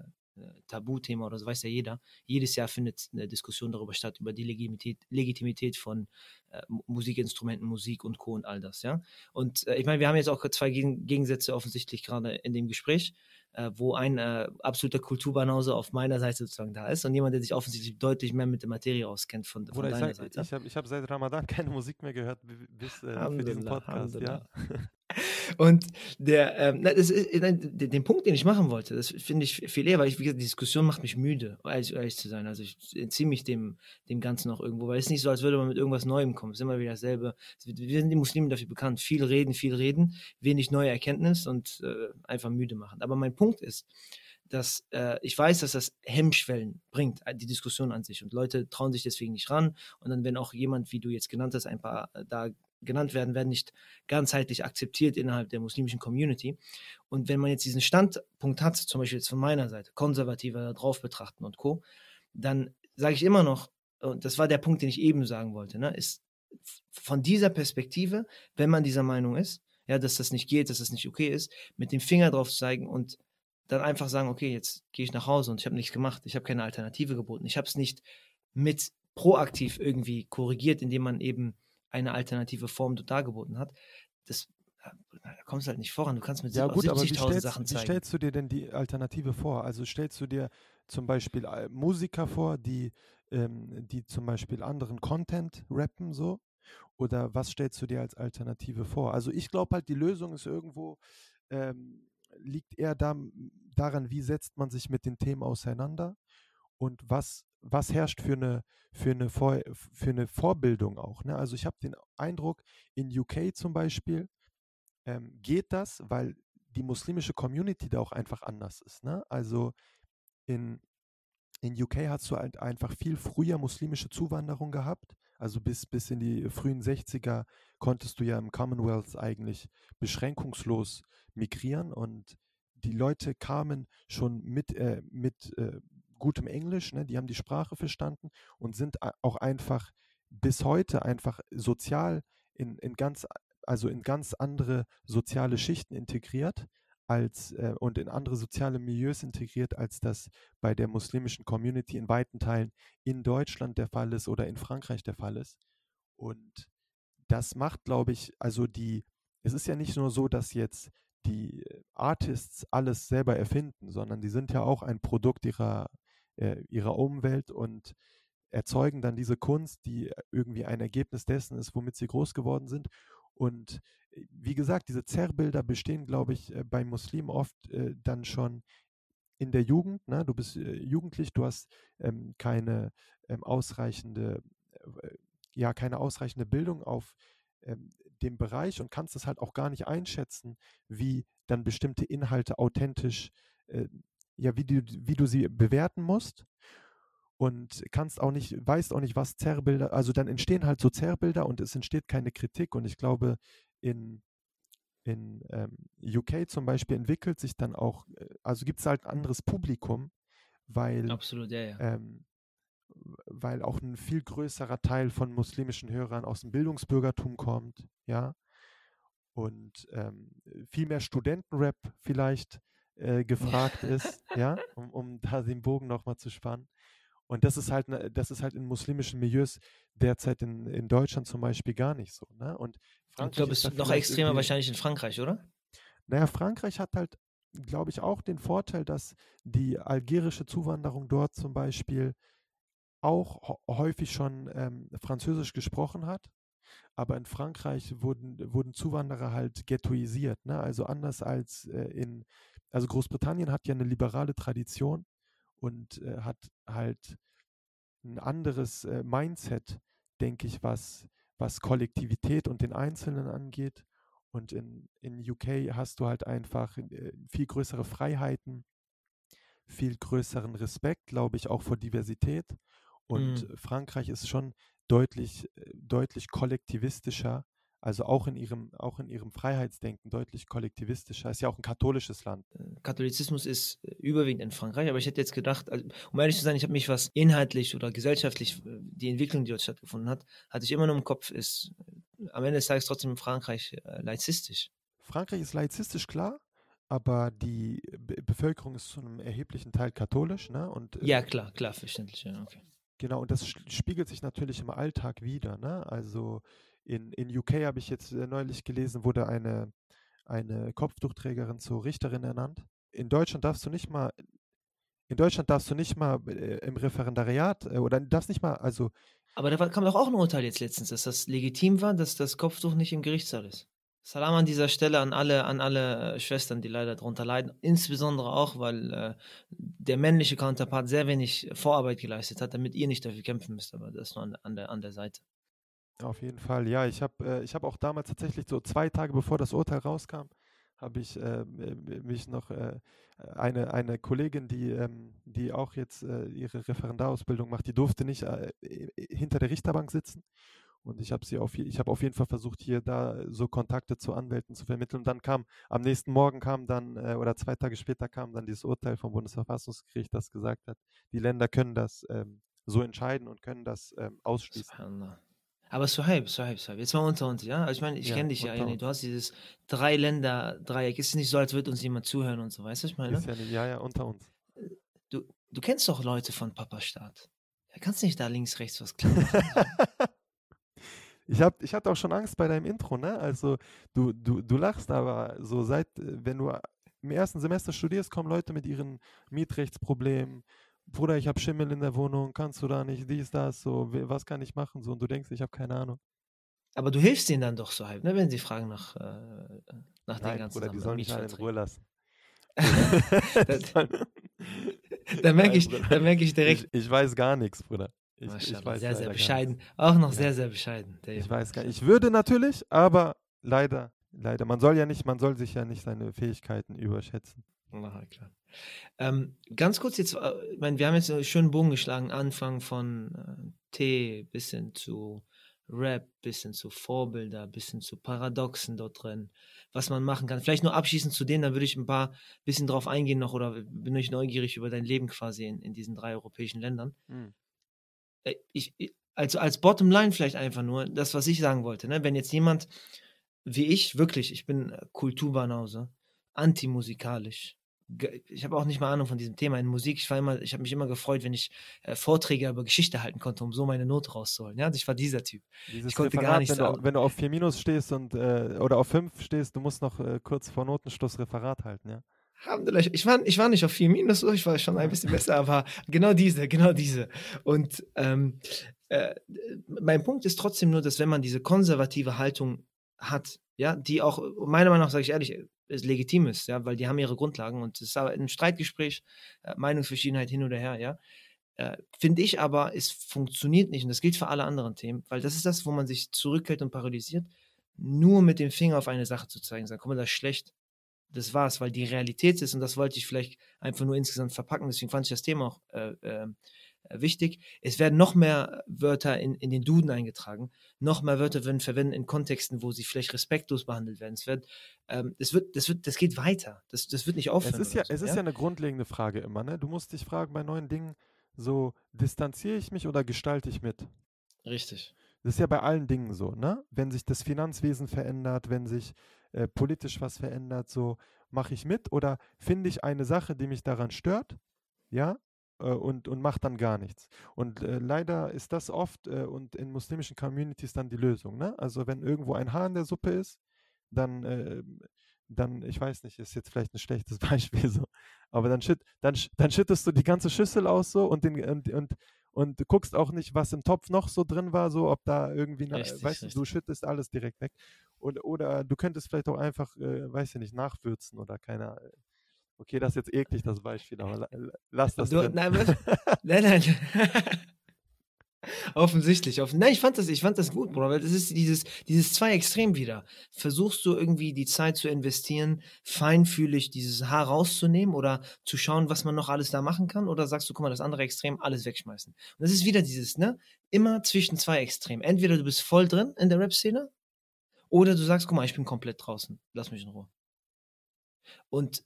S1: Tabuthema oder so, weiß ja jeder. Jedes Jahr findet eine Diskussion darüber statt, über die Legitimität, Legitimität von äh, Mu- Musikinstrumenten, Musik und Co. und all das, ja. Und äh, ich meine, wir haben jetzt auch zwei Gegen Gegensätze offensichtlich gerade in dem Gespräch, äh, wo ein äh, absoluter Kulturbanause auf meiner Seite sozusagen da ist und jemand, der sich offensichtlich deutlich mehr mit der Materie auskennt von, von
S2: ich,
S1: deiner
S2: sag,
S1: Seite.
S2: ich habe ich hab seit Ramadan keine Musik mehr gehört bi- bis äh, für diesen Podcast. Ja?
S1: Und der, ähm, das ist, nein, den, Punkt, den ich machen wollte, das finde ich viel eher, weil ich, wie gesagt, die Diskussion macht mich müde, ehrlich, ehrlich zu sein. Also ich entziehe mich dem, dem Ganzen auch irgendwo, weil es ist nicht so, als würde man mit irgendwas Neuem kommen. Es ist immer wieder dasselbe. Wir sind die Muslimen dafür bekannt. Viel reden, viel reden, wenig neue Erkenntnis und äh, einfach müde machen. Aber mein Punkt ist, dass äh, ich weiß, dass das Hemmschwellen bringt, äh, die Diskussion an sich. Und Leute trauen sich deswegen nicht ran. Und dann, wenn auch jemand, wie du jetzt genannt hast, ein paar äh, da genannt werden, werden nicht ganzheitlich akzeptiert innerhalb der muslimischen Community. Und wenn man jetzt diesen Standpunkt hat, zum Beispiel jetzt von meiner Seite, konservativer drauf betrachten und Co., dann sage ich immer noch, und das war der Punkt, den ich eben sagen wollte, ne, ist von dieser Perspektive, wenn man dieser Meinung ist, ja, dass das nicht geht, dass das nicht okay ist, mit dem Finger drauf zeigen und dann einfach sagen, okay, jetzt gehe ich nach Hause und ich habe nichts gemacht, ich habe keine Alternative geboten, ich habe es nicht mit proaktiv irgendwie korrigiert, indem man eben eine alternative Form dargeboten hat. Das da kommst du halt nicht voran. Du kannst mit
S2: Ja, gut, aber wie
S1: 70.000
S2: stellst,
S1: Sachen
S2: wie
S1: zeigen.
S2: stellst du dir denn die Alternative vor? Also stellst du dir zum Beispiel äh, Musiker vor, die, ähm, die zum Beispiel anderen Content rappen, so? Oder was stellst du dir als Alternative vor? Also ich glaube halt, die Lösung ist irgendwo, ähm, liegt eher da, daran, wie setzt man sich mit den Themen auseinander und was, was herrscht für eine, für, eine Vor, für eine Vorbildung auch. Ne? Also ich habe den Eindruck, in UK zum Beispiel ähm, geht das, weil die muslimische Community da auch einfach anders ist. Ne? Also in, in UK hast du halt einfach viel früher muslimische Zuwanderung gehabt. Also bis, bis in die frühen 60er konntest du ja im Commonwealth eigentlich beschränkungslos migrieren und die Leute kamen schon mit, äh, mit äh, gutem Englisch, ne? die haben die Sprache verstanden und sind auch einfach bis heute einfach sozial in, in ganz, also in ganz andere soziale Schichten integriert als äh, und in andere soziale Milieus integriert, als das bei der muslimischen Community in weiten Teilen in Deutschland der Fall ist oder in Frankreich der Fall ist. Und das macht, glaube ich, also die, es ist ja nicht nur so, dass jetzt die Artists alles selber erfinden, sondern die sind ja auch ein Produkt ihrer, äh, ihrer Umwelt und erzeugen dann diese Kunst, die irgendwie ein Ergebnis dessen ist, womit sie groß geworden sind. Und äh, wie gesagt, diese Zerrbilder bestehen, glaube ich, äh, bei Muslimen oft äh, dann schon in der Jugend. Ne? Du bist äh, jugendlich, du hast ähm, keine ähm, ausreichende, äh, ja, keine ausreichende Bildung auf ähm, dem Bereich und kannst es halt auch gar nicht einschätzen, wie dann bestimmte Inhalte authentisch, äh, ja, wie du, wie du sie bewerten musst und kannst auch nicht, weißt auch nicht, was Zerrbilder, also dann entstehen halt so Zerrbilder und es entsteht keine Kritik und ich glaube, in, in ähm, UK zum Beispiel entwickelt sich dann auch, äh, also gibt es halt ein anderes Publikum, weil,
S1: Absolut, ja, ja.
S2: ähm, weil auch ein viel größerer Teil von muslimischen Hörern aus dem Bildungsbürgertum kommt, ja, und ähm, viel mehr Studentenrap vielleicht äh, gefragt ist, ja, um, um da den Bogen nochmal zu spannen. Und das ist halt, ne, das ist halt in muslimischen Milieus derzeit in, in Deutschland zum Beispiel gar nicht so. Ne? Und
S1: Frankreich ich glaube, es ist noch extremer wahrscheinlich in Frankreich, oder?
S2: Naja, Frankreich hat halt, glaube ich, auch den Vorteil, dass die algerische Zuwanderung dort zum Beispiel auch häufig schon ähm, Französisch gesprochen hat. Aber in Frankreich wurden, wurden Zuwanderer halt ghettoisiert. Ne? Also anders als äh, in, also Großbritannien hat ja eine liberale Tradition und äh, hat halt ein anderes äh, Mindset, denke ich, was, was Kollektivität und den Einzelnen angeht. Und in, in UK hast du halt einfach äh, viel größere Freiheiten, viel größeren Respekt, glaube ich, auch vor Diversität. Und mhm. Frankreich ist schon deutlich, äh, deutlich kollektivistischer also auch in ihrem, auch in ihrem Freiheitsdenken deutlich kollektivistischer. Ist ja auch ein katholisches Land.
S1: Äh, Katholizismus ist äh, überwiegend in Frankreich, aber ich hätte jetzt gedacht, also, um ehrlich zu sein, ich habe mich was inhaltlich oder gesellschaftlich, die Entwicklung, die dort stattgefunden hat, hatte ich immer nur im Kopf, ist am Ende des Tages trotzdem in Frankreich äh, laizistisch.
S2: Frankreich ist laizistisch, klar, aber die Be Bevölkerung ist zu einem erheblichen Teil katholisch, ne? Und,
S1: äh, ja, klar, klar, verständlich, ja, okay.
S2: Genau, und das spiegelt sich natürlich im Alltag wieder, ne? Also in, in UK habe ich jetzt äh, neulich gelesen, wurde eine, eine Kopftuchträgerin zur Richterin ernannt. In Deutschland darfst du nicht mal, in Deutschland darfst du nicht mal äh, im Referendariat äh, oder darfst nicht mal, also.
S1: Aber da kam doch auch ein Urteil jetzt letztens, dass das legitim war, dass das Kopftuch nicht im Gerichtssaal ist. Salam an dieser Stelle an alle, an alle äh, Schwestern, die leider darunter leiden. Insbesondere auch, weil äh, der männliche Counterpart sehr wenig Vorarbeit geleistet hat, damit ihr nicht dafür kämpfen müsst. Aber das nur an, an, der, an der Seite.
S2: Auf jeden Fall, ja. Ich habe äh, hab auch damals tatsächlich so zwei Tage bevor das Urteil rauskam, habe ich äh, mich noch äh, eine, eine Kollegin, die, ähm, die auch jetzt äh, ihre Referendarausbildung macht, die durfte nicht äh, hinter der Richterbank sitzen. Und ich habe sie auf, ich habe auf jeden Fall versucht, hier da so Kontakte zu Anwälten zu vermitteln. Und dann kam, am nächsten Morgen kam dann, äh, oder zwei Tage später kam dann dieses Urteil vom Bundesverfassungsgericht, das gesagt hat, die Länder können das ähm, so entscheiden und können das ähm, ausschließen.
S1: Aber Suhaib, Suhaib, Suhaib, jetzt mal unter uns, ja? Also ich meine, ich ja, kenne dich ja, ja, du hast dieses Drei-Länder-Dreieck. Ist nicht so, als würde uns jemand zuhören und so, weißt du, ich meine?
S2: Ist ja, nicht, ja, ja, unter uns.
S1: Du, du kennst doch Leute von Papa Staat. Da kannst nicht da links, rechts was klar machen.
S2: ich, hab, ich hatte auch schon Angst bei deinem Intro, ne? Also du, du, du lachst, aber so seit, wenn du im ersten Semester studierst, kommen Leute mit ihren Mietrechtsproblemen, Bruder, ich habe Schimmel in der Wohnung, kannst du da nicht, dies, das, so, was kann ich machen? So, und du denkst, ich habe keine Ahnung.
S1: Aber du hilfst ihnen dann doch so halb, ne, wenn sie fragen nach, äh, nach
S2: Nein, den ganzen Bruder, die sollen mich in Ruhe lassen.
S1: da merke ich, merk ich direkt.
S2: Ich, ich, weiß gar nichts, Bruder. Ich,
S1: ich weiß sehr, sehr bescheiden. Auch noch ja. sehr, sehr bescheiden.
S2: Ich weiß gar nicht. Ich würde natürlich, aber leider, leider. Man soll ja nicht, man soll sich ja nicht seine Fähigkeiten überschätzen.
S1: Na klar. Ähm, ganz kurz jetzt, äh, ich meine, wir haben jetzt einen schönen Bogen geschlagen, Anfang von äh, Tee bis hin zu Rap, bis hin zu Vorbilder, bis hin zu Paradoxen dort drin, was man machen kann. Vielleicht nur abschließend zu denen, dann würde ich ein paar bisschen drauf eingehen noch oder bin ich neugierig über dein Leben quasi in, in diesen drei europäischen Ländern. Mhm. Ich, also als Bottomline vielleicht einfach nur das, was ich sagen wollte. Ne? Wenn jetzt jemand wie ich, wirklich, ich bin äh, Kulturbanause, antimusikalisch, ich habe auch nicht mal Ahnung von diesem Thema in Musik. Ich war immer, ich habe mich immer gefreut, wenn ich äh, Vorträge über Geschichte halten konnte, um so meine Note rauszuholen. Ja, also ich war dieser Typ.
S2: Dieses
S1: ich
S2: konnte Referat, gar nicht wenn, du, wenn du auf 4 Minus stehst und äh, oder auf 5 stehst, du musst noch äh, kurz vor Notenschluss Referat halten, ja.
S1: Ich war, ich war nicht auf 4 Minus, ich war schon ein bisschen besser, aber genau diese, genau diese. Und ähm, äh, mein Punkt ist trotzdem nur, dass wenn man diese konservative Haltung hat, ja, die auch, meiner Meinung nach, sage ich ehrlich, es legitim ist, ja, weil die haben ihre Grundlagen und es ist aber ein Streitgespräch, äh, Meinungsverschiedenheit hin oder her, ja. Äh, Finde ich aber, es funktioniert nicht und das gilt für alle anderen Themen, weil das ist das, wo man sich zurückhält und paralysiert, nur mit dem Finger auf eine Sache zu zeigen, sagen, guck mal, das ist schlecht. Das war's, weil die Realität ist und das wollte ich vielleicht einfach nur insgesamt verpacken. Deswegen fand ich das Thema auch äh, äh, wichtig. Es werden noch mehr Wörter in, in den Duden eingetragen, noch mehr Wörter werden verwendet in Kontexten, wo sie vielleicht respektlos behandelt werden. Es wird, ähm, das wird, das wird, das geht weiter. Das, das wird nicht aufhören.
S2: Es ist ja, so, es ist ja? ja eine grundlegende Frage immer. Ne? Du musst dich fragen bei neuen Dingen, so distanziere ich mich oder gestalte ich mit?
S1: Richtig.
S2: Das ist ja bei allen Dingen so, ne? Wenn sich das Finanzwesen verändert, wenn sich äh, politisch was verändert, so mache ich mit oder finde ich eine Sache, die mich daran stört, ja, äh, und, und mache dann gar nichts. Und äh, leider ist das oft äh, und in muslimischen Communities dann die Lösung, ne? Also wenn irgendwo ein Haar in der Suppe ist, dann äh, dann, ich weiß nicht, ist jetzt vielleicht ein schlechtes Beispiel so, aber dann, schütt, dann, dann schüttest du die ganze Schüssel aus so und, den, und, und, und guckst auch nicht, was im Topf noch so drin war, so ob da irgendwie, richtig, weißt richtig. du, du schüttest alles direkt weg. Und, oder du könntest vielleicht auch einfach, äh, weiß ich nicht, nachwürzen oder keine Okay, das ist jetzt eklig, das Beispiel, aber lass das. Du. Nein, nein, nein.
S1: Offensichtlich. Offen Nein, ich fand das, ich fand das gut, Bruder, weil das ist dieses, dieses zwei Extrem wieder. Versuchst du irgendwie die Zeit zu investieren, feinfühlig dieses Haar rauszunehmen oder zu schauen, was man noch alles da machen kann? Oder sagst du, guck mal, das andere Extrem, alles wegschmeißen? Und das ist wieder dieses, ne? Immer zwischen zwei Extremen. Entweder du bist voll drin in der Rap-Szene oder du sagst, guck mal, ich bin komplett draußen. Lass mich in Ruhe. Und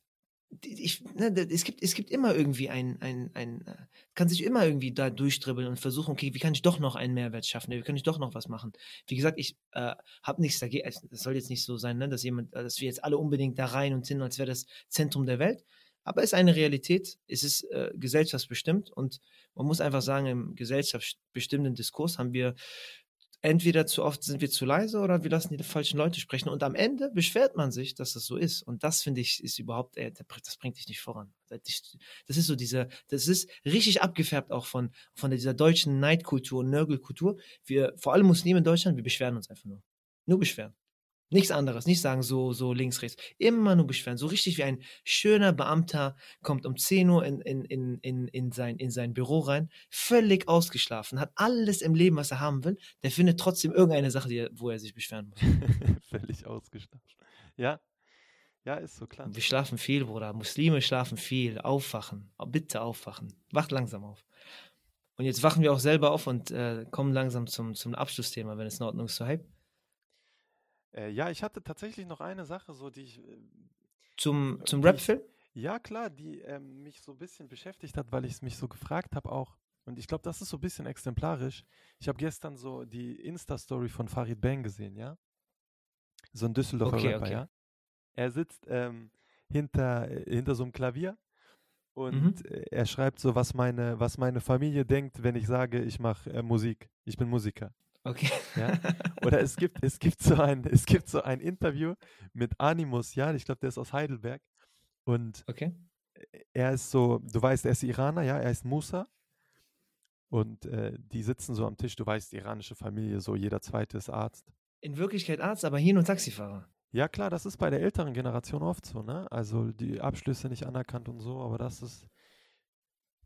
S1: ich, ne, es, gibt, es gibt immer irgendwie ein, ein, ein, äh, kann sich immer irgendwie da durchdribbeln und versuchen, okay, wie kann ich doch noch einen Mehrwert schaffen, wie kann ich doch noch was machen. Wie gesagt, ich äh, habe nichts dagegen, es soll jetzt nicht so sein, ne, dass jemand, äh, dass wir jetzt alle unbedingt da rein und hin, als wäre das Zentrum der Welt, aber es ist eine Realität, es ist äh, gesellschaftsbestimmt und man muss einfach sagen, im gesellschaftsbestimmten Diskurs haben wir entweder zu oft sind wir zu leise oder wir lassen die falschen Leute sprechen. Und am Ende beschwert man sich, dass das so ist. Und das finde ich, ist überhaupt, ey, das bringt dich nicht voran. Das ist so diese, das ist richtig abgefärbt auch von, von dieser deutschen Neidkultur und Nörgelkultur. Wir, vor allem Muslime in Deutschland, wir beschweren uns einfach nur. Nur beschweren. Nichts anderes, nicht sagen so, so links, rechts. Immer nur beschweren. So richtig wie ein schöner Beamter kommt um 10 Uhr in, in, in, in, in, sein, in sein Büro rein, völlig ausgeschlafen, hat alles im Leben, was er haben will. Der findet trotzdem irgendeine Sache, die, wo er sich beschweren muss.
S2: völlig ausgeschlafen. Ja. Ja, ist so klar.
S1: Wir schlafen viel, Bruder. Muslime schlafen viel. Aufwachen. Bitte aufwachen. Wacht langsam auf. Und jetzt wachen wir auch selber auf und äh, kommen langsam zum, zum Abschlussthema, wenn es in Ordnung ist, so hype.
S2: Äh, ja, ich hatte tatsächlich noch eine Sache, so die ich. Äh,
S1: zum zum Rap-Film?
S2: Ja, klar, die ähm, mich so ein bisschen beschäftigt hat, weil ich es mich so gefragt habe auch. Und ich glaube, das ist so ein bisschen exemplarisch. Ich habe gestern so die Insta-Story von Farid Bang gesehen, ja? So ein Düsseldorfer okay, Rapper, okay. ja? Er sitzt ähm, hinter, äh, hinter so einem Klavier und mhm. er schreibt so, was meine, was meine Familie denkt, wenn ich sage, ich mache äh, Musik. Ich bin Musiker.
S1: Okay.
S2: Ja? Oder es gibt, es, gibt so ein, es gibt so ein Interview mit Animus, ja, ich glaube, der ist aus Heidelberg. Und
S1: okay.
S2: er ist so, du weißt, er ist Iraner, ja, er ist Musa. Und äh, die sitzen so am Tisch, du weißt, iranische Familie, so jeder zweite ist Arzt.
S1: In Wirklichkeit Arzt, aber hier nur Taxifahrer.
S2: Ja, klar, das ist bei der älteren Generation oft so, ne? Also die Abschlüsse nicht anerkannt und so, aber das ist,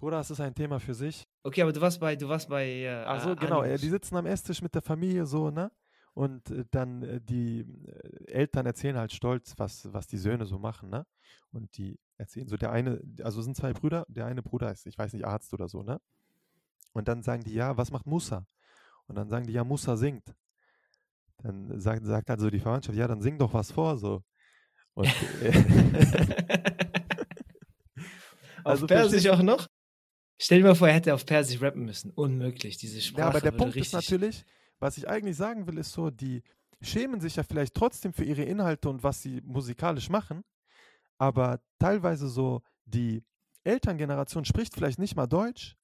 S2: Bruder, das ist ein Thema für sich.
S1: Okay, aber du warst bei, du warst bei.
S2: Äh, Ach genau, äh, die sitzen am Esstisch mit der Familie so, ne? Und äh, dann äh, die äh, Eltern erzählen halt stolz, was, was die Söhne so machen, ne? Und die erzählen so, der eine, also sind zwei Brüder, der eine Bruder ist, ich weiß nicht, Arzt oder so, ne? Und dann sagen die, ja, was macht Musa? Und dann sagen die, ja, Musa singt. Dann sagt, sagt also die Verwandtschaft, ja, dann sing doch was vor, so. Und,
S1: also Auf Persisch auch noch? Stell dir mal vor, er hätte auf Persisch rappen müssen. Unmöglich, diese Sprache. Ja,
S2: aber der Punkt ist natürlich, was ich eigentlich sagen will, ist so, die schämen sich ja vielleicht trotzdem für ihre Inhalte und was sie musikalisch machen, aber teilweise so die Elterngeneration spricht vielleicht nicht mal Deutsch,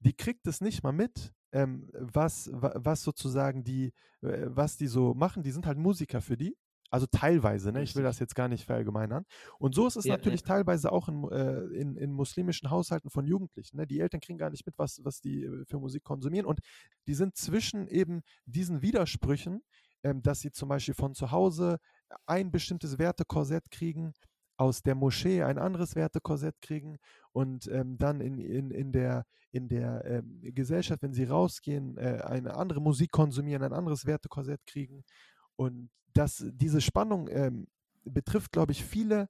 S2: die kriegt es nicht mal mit, ähm, was, was sozusagen die, äh, was die so machen. Die sind halt Musiker für die also teilweise, ne? ich will das jetzt gar nicht verallgemeinern. Und so ist es ja, natürlich ja. teilweise auch in, äh, in, in, muslimischen Haushalten von Jugendlichen. Ne? Die Eltern kriegen gar nicht mit, was, was die äh, für Musik konsumieren. Und die sind zwischen eben diesen Widersprüchen, ähm, dass sie zum Beispiel von zu Hause ein bestimmtes Wertekorsett kriegen, aus der Moschee ein anderes Wertekorsett kriegen und ähm, dann in, in, in der, in der ähm, Gesellschaft, wenn sie rausgehen, äh, eine andere Musik konsumieren, ein anderes Wertekorsett kriegen Und das, diese Spannung ähm, betrifft, glaube ich, viele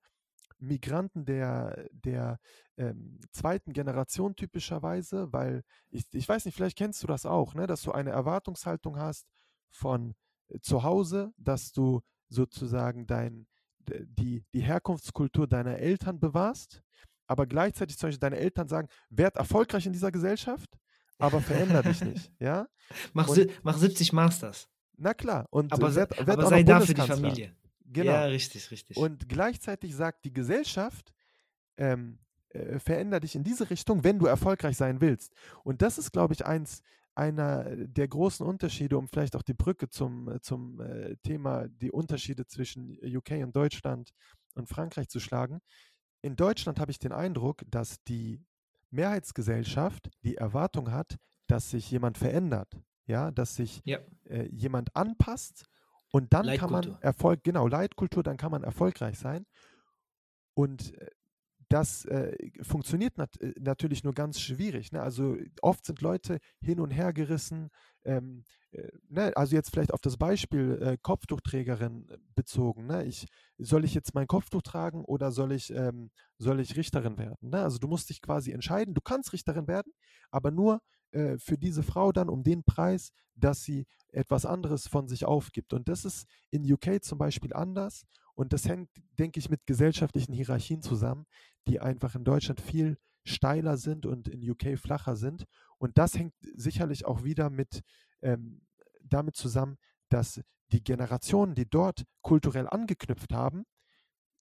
S2: Migranten der, der ähm, zweiten Generation typischerweise, weil ich, ich weiß nicht, vielleicht kennst du das auch, ne, dass du eine Erwartungshaltung hast von äh, zu Hause, dass du sozusagen dein, die, die Herkunftskultur deiner Eltern bewahrst, aber gleichzeitig zum Beispiel deine Eltern sagen, werd erfolgreich in dieser Gesellschaft, aber veränder dich nicht. Ja?
S1: Mach, und, mach 70 Masters.
S2: Na klar. Und
S1: aber, werd, werd aber sei da für die Familie.
S2: Genau.
S1: Ja, richtig, richtig.
S2: Und gleichzeitig sagt die Gesellschaft, ähm, äh, veränder dich in diese Richtung, wenn du erfolgreich sein willst. Und das ist, glaube ich, eins einer der großen Unterschiede, um vielleicht auch die Brücke zum, zum äh, Thema, die Unterschiede zwischen UK und Deutschland und Frankreich zu schlagen. In Deutschland habe ich den Eindruck, dass die Mehrheitsgesellschaft die Erwartung hat, dass sich jemand verändert, ja, dass sich ja. äh, jemand anpasst und dann kann man Erfolg, genau, Leitkultur, dann kann man erfolgreich sein. Und äh, das äh, funktioniert nat äh, natürlich nur ganz schwierig. Ne? Also oft sind Leute hin und her gerissen. Ähm, äh, ne? Also jetzt vielleicht auf das Beispiel äh, Kopftuchträgerin äh, bezogen. Ne? Ich, soll ich jetzt mein Kopftuch tragen oder soll ich, ähm, soll ich Richterin werden? Ne? Also du musst dich quasi entscheiden. Du kannst Richterin werden, aber nur äh, für diese Frau dann um den Preis, dass sie etwas anderes von sich aufgibt. Und das ist in UK zum Beispiel anders. Und das hängt, denke ich, mit gesellschaftlichen Hierarchien zusammen, die einfach in Deutschland viel steiler sind und in UK flacher sind. Und das hängt sicherlich auch wieder mit ähm, damit zusammen, dass die Generationen, die dort kulturell angeknüpft haben,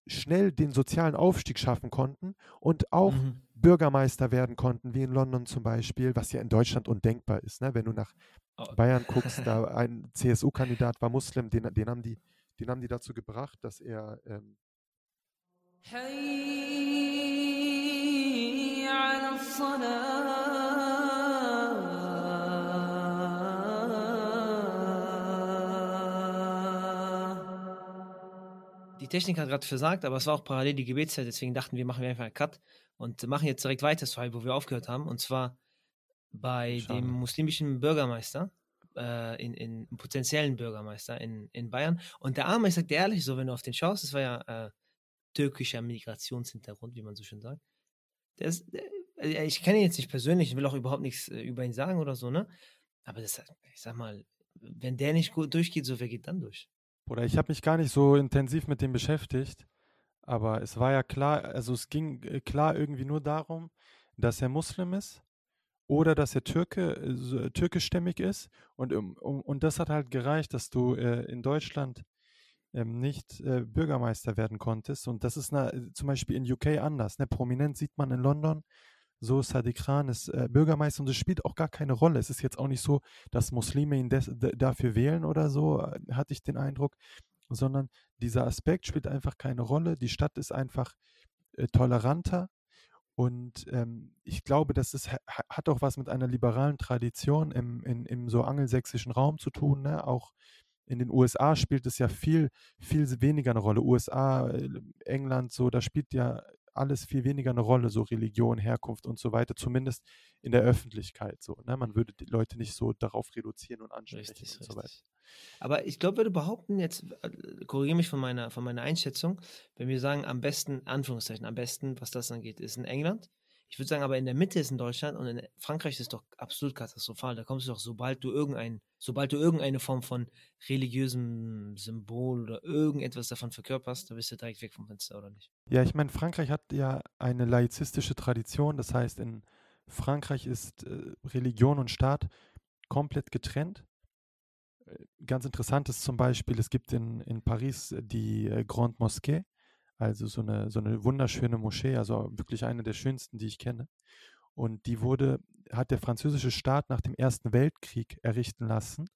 S2: schnell den sozialen Aufstieg schaffen konnten und auch mhm. Bürgermeister werden konnten, wie in London zum Beispiel, was ja in Deutschland undenkbar ist. Ne? Wenn du nach oh. Bayern guckst, da ein CSU-Kandidat war Muslim, den, den, haben die, den haben die dazu gebracht, dass er ähm,
S1: die Technik hat gerade versagt, aber es war auch parallel die Gebetszeit, deswegen dachten wir, machen wir einfach einen Cut und machen jetzt direkt weiter, wo wir aufgehört haben. Und zwar bei Schade. dem muslimischen Bürgermeister, äh, in, in potenziellen Bürgermeister in, in Bayern. Und der Arme, ich sag dir ehrlich, so wenn du auf den schaust, das war ja äh, türkischer Migrationshintergrund, wie man so schön sagt. Der ist, der, äh, ich kenne ihn jetzt nicht persönlich, ich will auch überhaupt nichts äh, über ihn sagen oder so, ne? Aber das, ich sag mal, wenn der nicht gut durchgeht, so wer geht dann durch?
S2: Oder ich habe mich gar nicht so intensiv mit dem beschäftigt, aber es war ja klar, also es ging äh, klar irgendwie nur darum, dass er Muslim ist oder dass er Türke, äh, türkischstämmig ist und, und das hat halt gereicht, dass du äh, in Deutschland ähm, nicht äh, Bürgermeister werden konntest und das ist na, zum Beispiel in UK anders. Ne? Prominent sieht man in London, so Sadiq Khan ist äh, Bürgermeister und es spielt auch gar keine Rolle. Es ist jetzt auch nicht so, dass Muslime ihn des, dafür wählen oder so, äh, hatte ich den Eindruck, sondern dieser Aspekt spielt einfach keine Rolle. Die Stadt ist einfach äh, toleranter und ähm, ich glaube, das ist, hat auch was mit einer liberalen Tradition im, in, im so angelsächsischen Raum zu tun. Ne? Auch in den USA spielt es ja viel, viel weniger eine Rolle. USA, äh, England, so, da spielt ja alles viel weniger eine Rolle, so Religion, Herkunft und so weiter, zumindest in der Öffentlichkeit so. Ne? Man würde die Leute nicht so darauf reduzieren und ansprechen richtig, und so weiter.
S1: Aber ich glaube, würde behaupten, jetzt äh, korrigiere mich von meiner, von meiner Einschätzung, wenn wir sagen, am besten, Anführungszeichen, am besten, was das angeht, ist in England. Ich würde sagen, aber in der Mitte ist in Deutschland und in Frankreich ist es doch absolut katastrophal. Da kommst du doch, sobald du irgendein, sobald du irgendeine Form von religiösem Symbol oder irgendetwas davon verkörperst, da bist du direkt weg vom Fenster, oder nicht?
S2: Ja, ich meine, Frankreich hat ja eine laizistische Tradition. Das heißt, in Frankreich ist äh, Religion und Staat komplett getrennt. Äh, ganz interessant ist zum Beispiel, es gibt in, in Paris die äh, Grande Moschee. Also so eine, so eine wunderschöne Moschee, also wirklich eine der schönsten, die ich kenne. Und die wurde, hat der französische Staat nach dem Ersten Weltkrieg errichten lassen.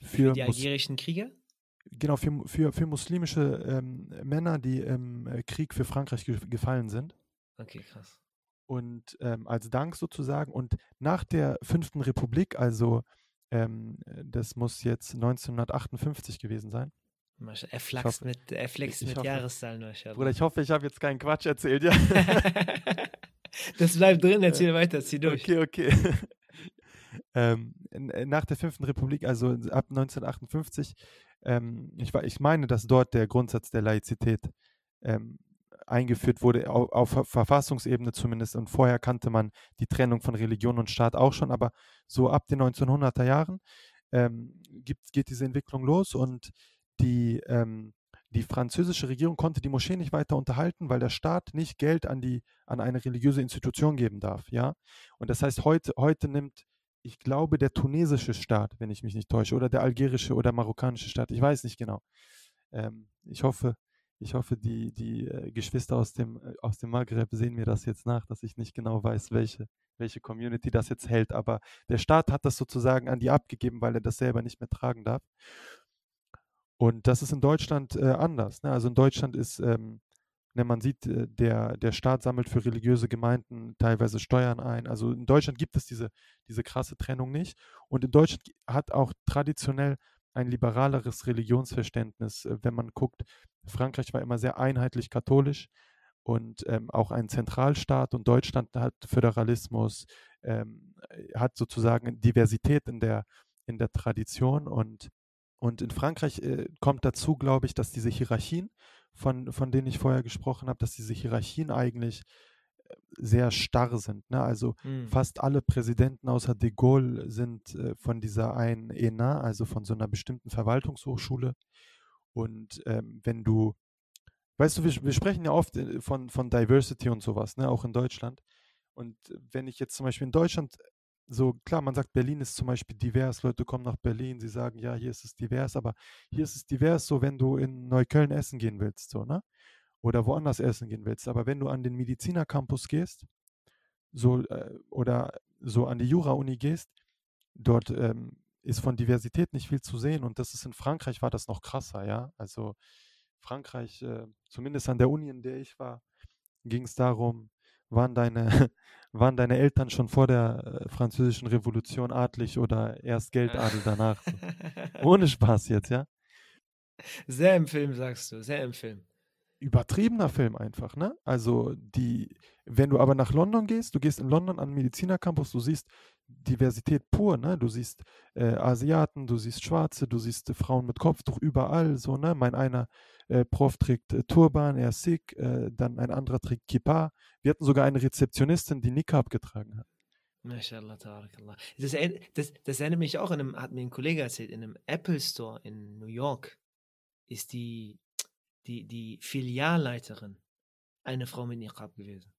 S1: Für, für die algerischen Kriege?
S2: Genau, für, für, für muslimische ähm, Männer, die im äh, Krieg für Frankreich ge gefallen sind.
S1: Okay, krass.
S2: Und ähm, als Dank sozusagen. Und nach der Fünften Republik, also ähm, das muss jetzt 1958 gewesen sein,
S1: er flaxt hoffe, mit, er flext mit hoffe, Jahreszahlen.
S2: Bruder, ich hoffe, ich habe jetzt keinen Quatsch erzählt, ja.
S1: das bleibt drin, erzähl weiter, zieh durch.
S2: Okay, okay. ähm, nach der Fünften Republik, also ab 1958, ähm, ich, ich meine, dass dort der Grundsatz der Laizität ähm, eingeführt wurde, auf, auf, Verfassungsebene zumindest. Und vorher kannte man die Trennung von Religion und Staat auch schon, aber so ab den 1900er Jahren ähm, gibt, geht diese Entwicklung los und die, ähm, die französische Regierung konnte die Moschee nicht weiter unterhalten, weil der Staat nicht Geld an, die, an eine religiöse Institution geben darf. Ja? Und das heißt, heute, heute nimmt, ich glaube, der tunesische Staat, wenn ich mich nicht täusche, oder der algerische oder marokkanische Staat, ich weiß nicht genau. Ähm, ich hoffe, ich hoffe, die, die äh, Geschwister aus dem, äh, aus dem Maghreb sehen mir das jetzt nach, dass ich nicht genau weiß, welche, welche Community das jetzt hält. Aber der Staat hat das sozusagen an die abgegeben, weil er das selber nicht mehr tragen darf. Und das ist in Deutschland äh, anders. Ne? Also in Deutschland ist, ähm, ne, man sieht, äh, der, der Staat sammelt für religiöse Gemeinden teilweise Steuern ein. Also in Deutschland gibt es diese, diese krasse Trennung nicht. Und in Deutschland hat auch traditionell ein liberaleres Religionsverständnis, äh, wenn man guckt. Frankreich war immer sehr einheitlich katholisch und ähm, auch ein Zentralstaat und Deutschland hat Föderalismus, ähm, hat sozusagen Diversität in der, in der Tradition und, und in Frankreich äh, kommt dazu, glaube ich, dass diese Hierarchien, von, von denen ich vorher gesprochen habe, dass diese Hierarchien eigentlich sehr starr sind. Ne? Also mhm. fast alle Präsidenten außer de Gaulle sind äh, von dieser einen ENA, also von so einer bestimmten Verwaltungshochschule. Und ähm, wenn du, weißt du, wir, wir, sprechen ja oft äh, von, von Diversity und sowas, ne? auch in Deutschland. Und wenn ich jetzt zum Beispiel in Deutschland so, klar, man sagt, Berlin ist zum Beispiel divers, Leute kommen nach Berlin, sie sagen, ja, hier ist es divers, aber hier ist es divers, so wenn du in Neukölln essen gehen willst, so, ne? oder woanders essen gehen willst. Aber wenn du an den Medizinercampus gehst, so äh, oder so an die Jura-Uni gehst, dort ähm, ist von Diversität nicht viel zu sehen und das ist in Frankreich war das noch krasser, ja. Also Frankreich, äh, zumindest an der Uni, in der ich war, ging es darum, waren deine, waren deine Eltern schon vor der äh, französischen Revolution adlig oder erst Geldadel danach? Ohne Spaß jetzt, ja.
S1: Sehr im Film, sagst du, sehr im Film
S2: übertriebener Film einfach, ne? Also die, wenn du aber nach London gehst, du gehst in London an den Medizinercampus, du siehst Diversität pur, ne? Du siehst äh, Asiaten, du siehst Schwarze, du siehst äh, Frauen mit Kopftuch überall, so, ne? Mein einer äh, Prof trägt äh, Turban, er ist Sikh, äh, dann ein anderer trägt Kippa. Wir hatten sogar eine Rezeptionistin, die Niqab getragen hat.
S1: MashaAllah, Tarakallah. Das, das, das erinnert mich auch an einem, hat mir ein Kollege erzählt, in einem Apple Store in New York ist die die, die Filialleiterin eine Frau mit Niqab gewesen.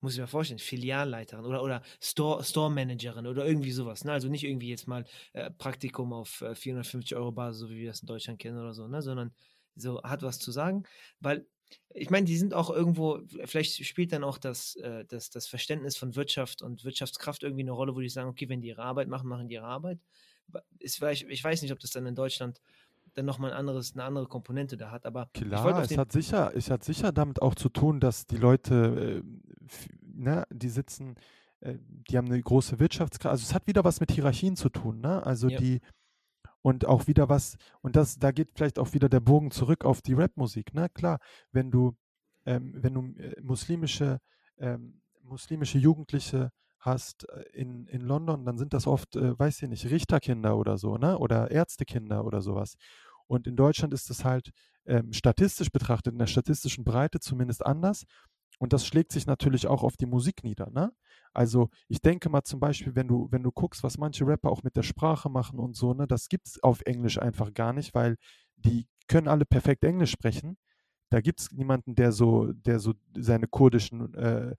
S1: Muss ich mir vorstellen, Filialleiterin oder, oder Store, Store Managerin oder irgendwie sowas. Ne? Also nicht irgendwie jetzt mal äh, Praktikum auf äh, 450 Euro Basis, so wie wir das in Deutschland kennen oder so, ne? sondern so hat was zu sagen, weil ich meine, die sind auch irgendwo, vielleicht spielt dann auch das, äh, das, das Verständnis von Wirtschaft und Wirtschaftskraft irgendwie eine Rolle, wo die sagen, okay, wenn die ihre Arbeit machen, machen die ihre Arbeit. Ist vielleicht, ich weiß nicht, ob das dann in Deutschland dann nochmal ein anderes, eine andere Komponente da hat. Aber
S2: klar, es hat sicher, es hat sicher damit auch zu tun, dass die Leute, äh, ne, die sitzen, äh, die haben eine große Wirtschaftskraft. Also es hat wieder was mit Hierarchien zu tun, ne? Also ja. die und auch wieder was, und das, da geht vielleicht auch wieder der Bogen zurück auf die Rapmusik, ne? Klar, wenn du, ähm, wenn du äh, muslimische, ähm, muslimische Jugendliche hast äh, in, in London, dann sind das oft, äh, weiß ich nicht, Richterkinder oder so, ne? Oder Ärztekinder oder sowas. Und in Deutschland ist es halt ähm, statistisch betrachtet, in der statistischen Breite zumindest anders. Und das schlägt sich natürlich auch auf die Musik nieder. Ne? Also ich denke mal zum Beispiel, wenn du, wenn du guckst, was manche Rapper auch mit der Sprache machen und so, ne, das gibt es auf Englisch einfach gar nicht, weil die können alle perfekt Englisch sprechen. Da gibt es niemanden, der so, der so seine kurdischen äh,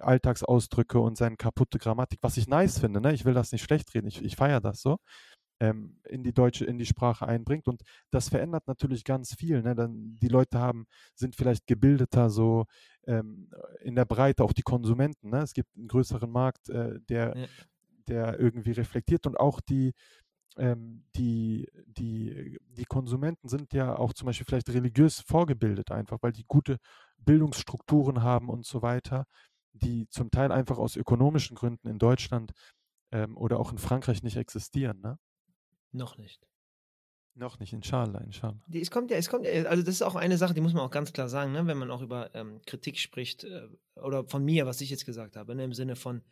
S2: Alltagsausdrücke und seine kaputte Grammatik, was ich nice finde, ne? ich will das nicht schlecht reden, ich, ich feiere das so, ähm, in die deutsche, in die Sprache einbringt. Und das verändert natürlich ganz viel. Ne? Dann die Leute haben, sind vielleicht gebildeter so ähm, in der Breite, auch die Konsumenten. Ne? Es gibt einen größeren Markt, äh, der, ja. der irgendwie reflektiert und auch die, ähm, die, die, die Konsumenten sind ja auch zum Beispiel vielleicht religiös vorgebildet einfach, weil die gute Bildungsstrukturen haben und so weiter, die zum Teil einfach aus ökonomischen Gründen in Deutschland ähm, oder auch in Frankreich nicht existieren. Ne?
S1: Noch nicht.
S2: Noch nicht, inshallah, inshallah.
S1: Es kommt ja, es kommt ja, also das ist auch eine Sache, die muss man auch ganz klar sagen, ne, wenn man auch über ähm, Kritik spricht, äh, oder von mir, was ich jetzt gesagt habe, ne, im Sinne von,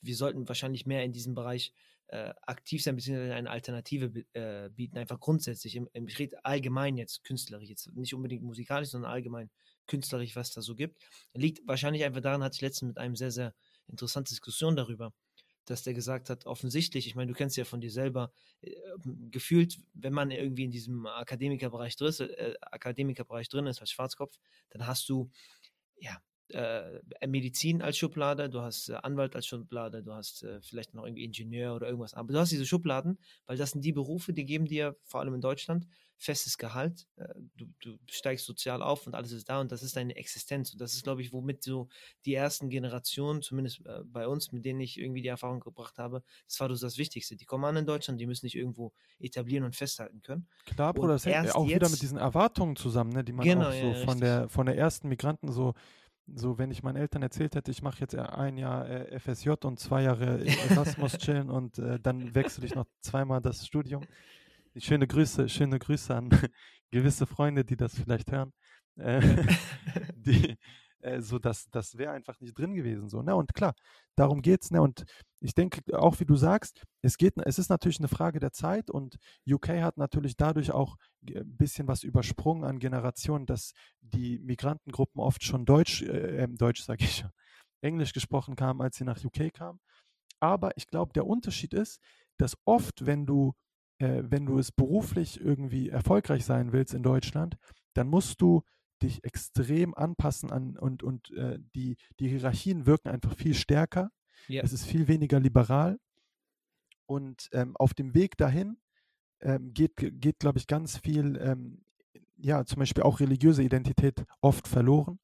S1: wir sollten wahrscheinlich mehr in diesem Bereich äh, aktiv sein, beziehungsweise eine Alternative äh, bieten, einfach grundsätzlich. Im, im, ich rede allgemein jetzt künstlerisch, jetzt nicht unbedingt musikalisch, sondern allgemein künstlerisch, was da so gibt. Liegt wahrscheinlich einfach daran, hatte ich letztens mit einem sehr, sehr interessante Diskussion darüber, dass der gesagt hat, offensichtlich, ich meine, du kennst ja von dir selber, äh, gefühlt, wenn man irgendwie in diesem Akademikerbereich drin, äh, Akademikerbereich drin ist als Schwarzkopf, dann hast du ja äh, Medizin als Schublade, du hast äh, Anwalt als Schublade, du hast äh, vielleicht noch irgendwie Ingenieur oder irgendwas. Aber du hast diese Schubladen, weil das sind die Berufe, die geben dir vor allem in Deutschland festes Gehalt. Äh, du, du, steigst sozial auf und alles ist da und das ist deine Existenz. Und das ist, glaube ich, womit so die ersten Generationen, zumindest äh, bei uns, mit denen ich irgendwie die Erfahrung gebracht habe, das war das Wichtigste. Die kommen an in Deutschland, die müssen nicht irgendwo etablieren und festhalten können.
S2: Klar, Bruder, das hängt auch wieder mit diesen Erwartungen zusammen, ne, die man genau, auch so ja, von, der, von der ersten Migranten so so, wenn ich meinen Eltern erzählt hätte, ich mache jetzt ein Jahr äh, FSJ und zwei Jahre Erasmus chillen und äh, dann wechsle ich noch zweimal das Studium. Schöne Grüße, schöne Grüße an gewisse Freunde, die das vielleicht hören. Äh, die, äh, so, das, das wäre einfach nicht drin gewesen. So, ne? Und klar, darum geht es. Ne? Und ich denke, auch wie du sagst, es, geht, es ist natürlich eine Frage der Zeit und UK hat natürlich dadurch auch ein bisschen was übersprungen an Generationen, dass die Migrantengruppen oft schon Deutsch, äh, ähm, Deutsch sage ich schon, Englisch gesprochen kamen, als sie nach UK kamen. Aber ich glaube, der Unterschied ist, dass oft, wenn du, äh, wenn du es beruflich irgendwie erfolgreich sein willst in Deutschland, dann musst du dich extrem anpassen an und, und äh, die, die Hierarchien wirken einfach viel stärker. Yeah. Es ist viel weniger liberal. Und ähm, auf dem Weg dahin ähm, geht, geht glaube ich, ganz viel, ähm, ja, zum Beispiel auch religiöse Identität oft verloren.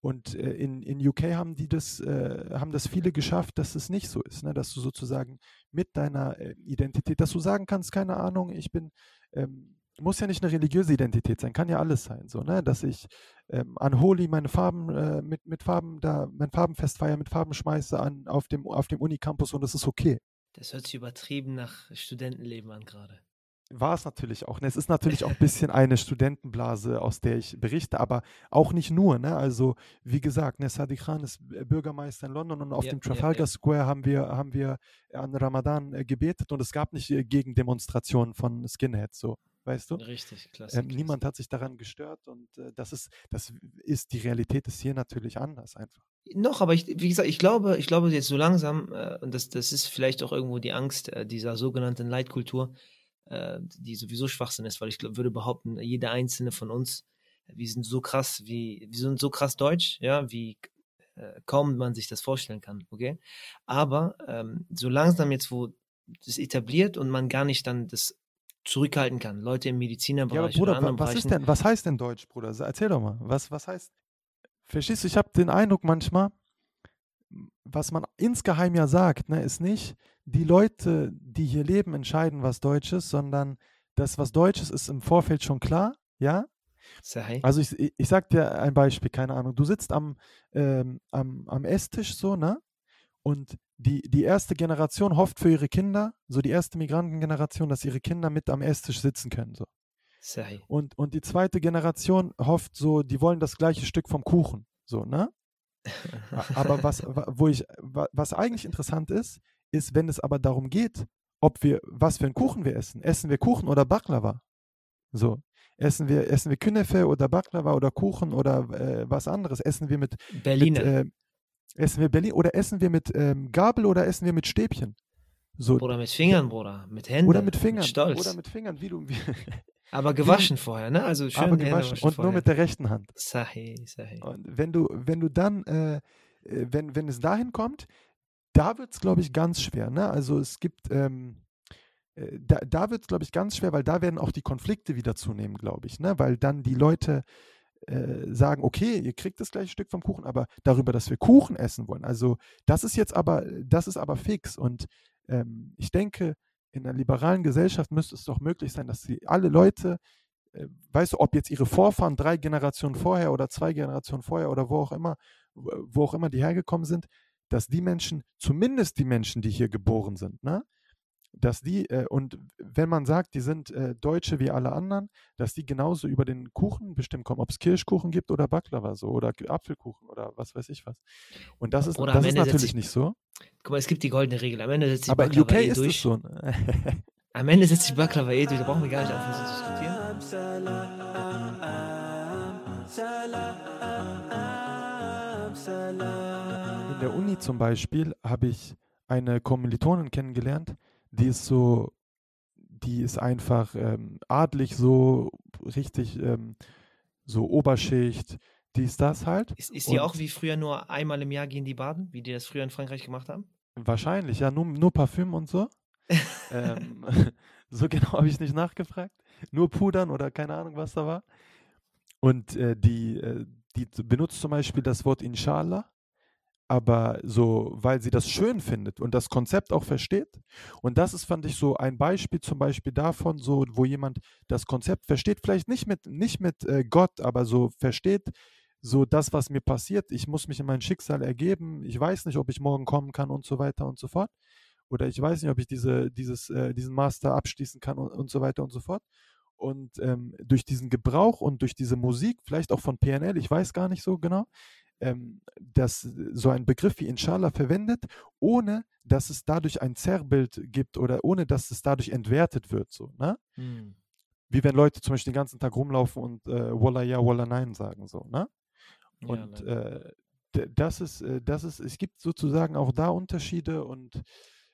S2: Und äh, in, in UK haben die das, äh, haben das viele geschafft, dass es nicht so ist, ne? dass du sozusagen mit deiner äh, Identität, dass du sagen kannst, keine Ahnung, ich bin ähm, muss ja nicht eine religiöse Identität sein, kann ja alles sein, so, ne? Dass ich ähm, an Holi meine Farben äh, mit, mit Farben da, mein Farbenfest feiere, mit Farben schmeiße an auf dem, auf dem Unicampus und das ist okay.
S1: Das hört sich übertrieben nach Studentenleben an gerade.
S2: War es natürlich auch. Ne? Es ist natürlich auch ein bisschen eine Studentenblase, aus der ich berichte, aber auch nicht nur. Ne? Also, wie gesagt, ne, Sadiq Khan ist Bürgermeister in London und auf ja, dem Trafalgar ja. Square haben wir, haben wir an Ramadan äh, gebetet und es gab nicht äh, Gegendemonstrationen von Skinheads. So weißt du?
S1: Richtig, klasse.
S2: Ähm, niemand hat sich daran gestört und äh, das ist, das ist, die Realität ist hier natürlich anders einfach.
S1: Noch, aber ich, wie gesagt, ich glaube, ich glaube jetzt so langsam, äh, und das, das ist vielleicht auch irgendwo die Angst äh, dieser sogenannten Leitkultur, äh, die sowieso Schwachsinn ist, weil ich glaub, würde behaupten, jeder einzelne von uns, wir sind so krass, wie, wir sind so krass deutsch, ja, wie äh, kaum man sich das vorstellen kann, okay? Aber ähm, so langsam jetzt, wo das etabliert und man gar nicht dann das zurückhalten kann. Leute im Medizinerbereich.
S2: Ja, Bruder, was ist denn, was heißt denn Deutsch, Bruder? Erzähl doch mal. Was, was heißt? Verstehst du, ich habe den Eindruck manchmal, was man insgeheim ja sagt, ne, ist nicht, die Leute, die hier leben, entscheiden, was Deutsch ist, sondern das, was Deutsch ist, ist im Vorfeld schon klar, ja? Sei. Also ich, ich sag dir ein Beispiel, keine Ahnung. Du sitzt am, ähm, am, am Esstisch so, ne? Und die, die erste Generation hofft für ihre Kinder, so die erste Migrantengeneration, dass ihre Kinder mit am Esstisch sitzen können. So. Und, und die zweite Generation hofft so, die wollen das gleiche Stück vom Kuchen. So, ne? Aber was, wo ich, was eigentlich interessant ist, ist, wenn es aber darum geht, ob wir, was für einen Kuchen wir essen. Essen wir Kuchen oder Baklava? So. Essen wir, essen wir Künefe oder Baklava oder Kuchen oder äh, was anderes? Essen wir mit,
S1: Berliner.
S2: Mit, äh, Essen wir Berlin oder essen wir mit ähm, Gabel oder essen wir mit Stäbchen?
S1: So, oder mit Fingern, Bruder. Mit Händen.
S2: Oder mit Fingern.
S1: Mit Stolz.
S2: Oder mit Fingern, wie du. Wie
S1: aber gewaschen wie, vorher, ne? Also schön
S2: aber gewaschen und
S1: vorher.
S2: nur mit der rechten Hand.
S1: Sahi, sahi.
S2: Und wenn du, wenn du dann, äh, äh wenn, wenn es dahin kommt, da wird es, glaube ich, ganz schwer. Ne? Also es gibt, ähm, äh, da, da wird es, glaube ich, ganz schwer, weil da werden auch die Konflikte wieder zunehmen, glaube ich. Ne? Weil dann die Leute äh, sagen, okay, ihr kriegt das gleiche Stück vom Kuchen, aber darüber, dass wir Kuchen essen wollen. Also das ist jetzt aber, das ist aber fix. Und ähm, ich denke, in einer liberalen Gesellschaft müsste es doch möglich sein, dass sie alle Leute, äh, weißt du, ob jetzt ihre Vorfahren drei Generationen vorher oder zwei Generationen vorher oder wo auch immer, wo auch immer die hergekommen sind, dass die Menschen, zumindest die Menschen, die hier geboren sind, ne, dass die, äh, und wenn man sagt, die sind äh, Deutsche wie alle anderen, dass die genauso über den Kuchen bestimmt kommen, ob es Kirschkuchen gibt oder Baklava so oder Apfelkuchen oder was weiß ich was. Und das ist, das ist natürlich nicht so.
S1: Guck mal, es gibt die goldene Regel. Am Ende setzt sich
S2: Aber in
S1: Baklava
S2: UK
S1: eh
S2: ist
S1: durch.
S2: so. ne?
S1: Am Ende setzt sich Baklava eh durch. Da brauchen wir gar nicht anfangen zu diskutieren.
S2: In der Uni zum Beispiel habe ich eine Kommilitonin kennengelernt, die ist so, die ist einfach ähm, adlig so, richtig ähm, so Oberschicht, die ist das halt.
S1: Ist, ist die
S2: Und-
S1: auch wie früher nur einmal im Jahr gehen die baden, wie die das früher in Frankreich gemacht haben?
S2: Wahrscheinlich, ja, nur, nur Parfüm und so. ähm, so genau habe ich nicht nachgefragt. Nur pudern oder keine Ahnung, was da war. Und äh, die, äh, die benutzt zum Beispiel das Wort Inshallah, aber so, weil sie das schön findet und das Konzept auch versteht. Und das ist, fand ich, so ein Beispiel zum Beispiel davon, so, wo jemand das Konzept versteht, vielleicht nicht mit, nicht mit äh, Gott, aber so versteht, so das, was mir passiert, ich muss mich in mein Schicksal ergeben, ich weiß nicht, ob ich morgen kommen kann und so weiter und so fort. Oder ich weiß nicht, ob ich diese, dieses, äh, diesen Master abschließen kann und, und so weiter und so fort. Und ähm, durch diesen Gebrauch und durch diese Musik, vielleicht auch von PNL, ich weiß gar nicht so genau, ähm, dass so ein Begriff wie Inshallah verwendet, ohne dass es dadurch ein Zerrbild gibt oder ohne dass es dadurch entwertet wird. So, ne?
S1: Hm.
S2: Wie wenn Leute zum Beispiel den ganzen Tag rumlaufen und äh, Wallah ja, Wallah nein sagen. So, ne?
S1: Ja,
S2: Und
S1: leider.
S2: äh, das ist, äh, das ist, es gibt sozusagen auch da Unterschiede und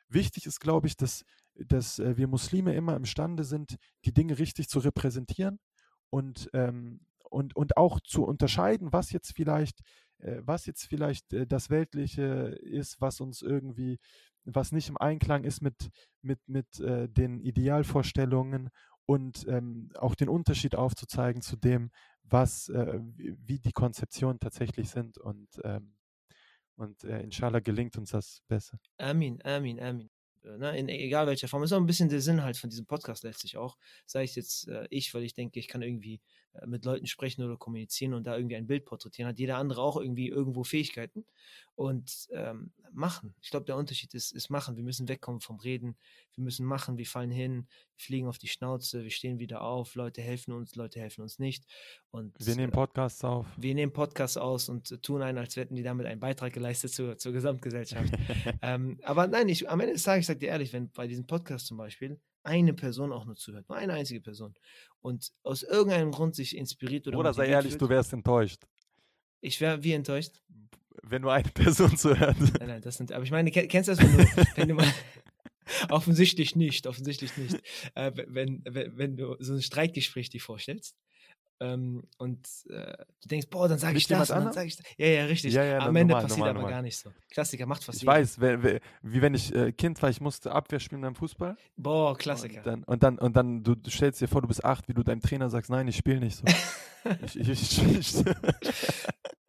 S2: wichtig ist, glaube ich, dass, dass äh, wir Muslime immer imstande sind, die Dinge richtig zu repräsentieren und, ähm, und, und auch zu unterscheiden, was jetzt vielleicht, äh, was jetzt vielleicht äh, das Weltliche ist, was uns irgendwie, was nicht im Einklang ist mit, mit, mit äh, den Idealvorstellungen und ähm, auch den Unterschied aufzuzeigen zu dem, was, äh, wie die Konzeptionen tatsächlich sind und, ähm, und äh, inshallah gelingt uns das besser.
S1: Amin, Amin, Amin. Äh, Ne, in egal welcher Form. Das ist auch ein bisschen der Sinn halt von diesem Podcast letztlich auch. Sei es jetzt äh, ich, weil ich denke, ich kann irgendwie mit Leuten sprechen oder kommunizieren und da irgendwie ein Bild porträtieren, hat jeder andere auch irgendwie irgendwo Fähigkeiten und ähm, machen. Ich glaube, der Unterschied ist, ist machen. Wir müssen wegkommen vom Reden. Wir müssen machen. Wir fallen hin, wir fliegen auf die Schnauze, wir stehen wieder auf. Leute helfen uns, Leute helfen uns nicht. Und
S2: Wir nehmen
S1: äh,
S2: Podcasts auf.
S1: wir nehmen Podcasts aus und tun einen, als hätten die damit einen Beitrag geleistet zur, zur Gesamtgesellschaft. ähm, aber nein, ich, am Ende des Tages, ich sage dir ehrlich, wenn bei diesem Podcast zum Beispiel eine Person auch nur zuhört, nur eine einzige Person und aus irgendeinem Grund sich inspiriert oder
S2: Oder sei ehrlich,
S1: fühlt,
S2: du wärst enttäuscht,
S1: ich wäre wie enttäuscht.
S2: wenn nur eine Person zuhört.
S1: Nein, nein, das sind, aber ich meine, kenn- kennst du das, wenn du, wenn du mal, offensichtlich nicht, offensichtlich nicht, äh, wenn, wenn, wenn du so ein Streitgespräch dir vorstellst ähm, und äh, du denkst, boah, dann sage ich das dann sage ich das. Ja, ja, richtig.
S2: Ja, ja,
S1: Am Ende
S2: normal,
S1: passiert
S2: normal,
S1: aber
S2: normal.
S1: gar nicht so. Klassiker macht fast
S2: Ich
S1: jeder.
S2: weiß, wer, wie wenn ich äh, Kind war, ich musste Abwehr spielen beim Fußball.
S1: Boah, Klassiker.
S2: Und dann, und dann, und dann du, du stellst dir vor, du bist acht, wie du deinem Trainer sagst, nein, ich spiele nicht so. ich, ich, ich,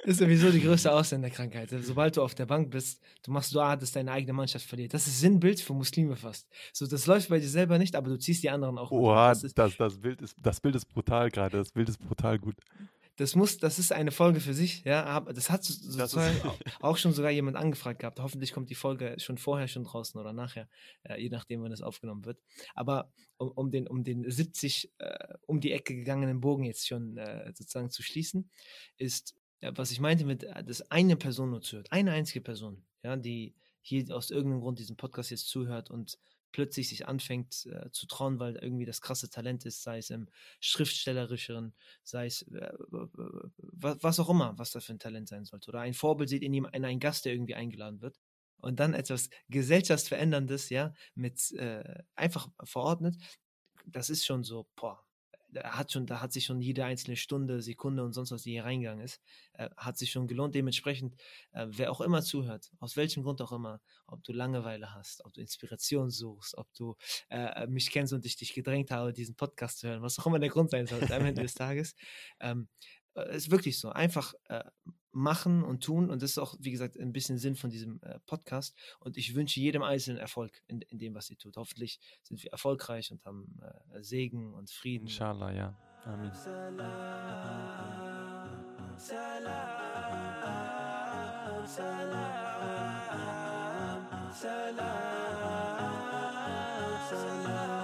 S1: ist sowieso die größte Ausländerkrankheit. Sobald du auf der Bank bist, du machst Dua, dass deine eigene Mannschaft verliert. Das ist Sinnbild für Muslime fast. So, das läuft bei dir selber nicht, aber du ziehst die anderen auch.
S2: Oha,
S1: Das ist,
S2: das, das, Bild ist, das Bild ist brutal gerade. Das Bild ist brutal gut.
S1: das muss, das ist eine Folge für sich. Ja, aber das hat so-
S2: Das
S1: sozusagen
S2: ist-
S1: auch- schon sogar jemand angefragt gehabt. Hoffentlich kommt die Folge schon vorher schon draußen oder nachher, äh, je nachdem, wann es aufgenommen wird. Aber um, um den, um den 70 äh, um die Ecke gegangenen Bogen jetzt schon äh, sozusagen zu schließen, ist, was ich meinte mit, äh, dass eine Person nur zuhört, eine einzige Person, ja, die hier aus irgendeinem Grund diesen Podcast jetzt zuhört und plötzlich sich anfängt äh, zu trauen, weil irgendwie das krasse Talent ist, sei es im Schriftstellerischeren, sei es äh, was, auch immer, was das für ein Talent sein sollte. Oder ein Vorbild sieht in ihm in einen Gast, der irgendwie eingeladen wird. Und dann etwas Gesellschaftsveränderndes, ja, mit äh, einfach verordnet, das ist schon so, boah, da hat schon, da hat sich schon jede einzelne Stunde, Sekunde und sonst was, die hier reingegangen ist, äh, hat sich schon gelohnt. Dementsprechend, äh, wer auch immer zuhört, aus welchem Grund auch immer, ob du Langeweile hast, ob du Inspiration suchst, ob du äh, mich kennst und ich dich gedrängt habe, diesen Podcast zu hören, was auch immer der Grund sein sollte am Ende des Tages, ähm, äh, ist wirklich so. Einfach äh, machen und tun. Und das ist auch, wie gesagt, ein bisschen Sinn von diesem äh, Podcast. Und ich wünsche jedem Einzelnen Erfolg in, in dem, was sie tut. Hoffentlich sind wir erfolgreich und haben äh, Segen und Frieden.
S2: Inshallah, ja. Amin.
S3: Salam, salam, salam.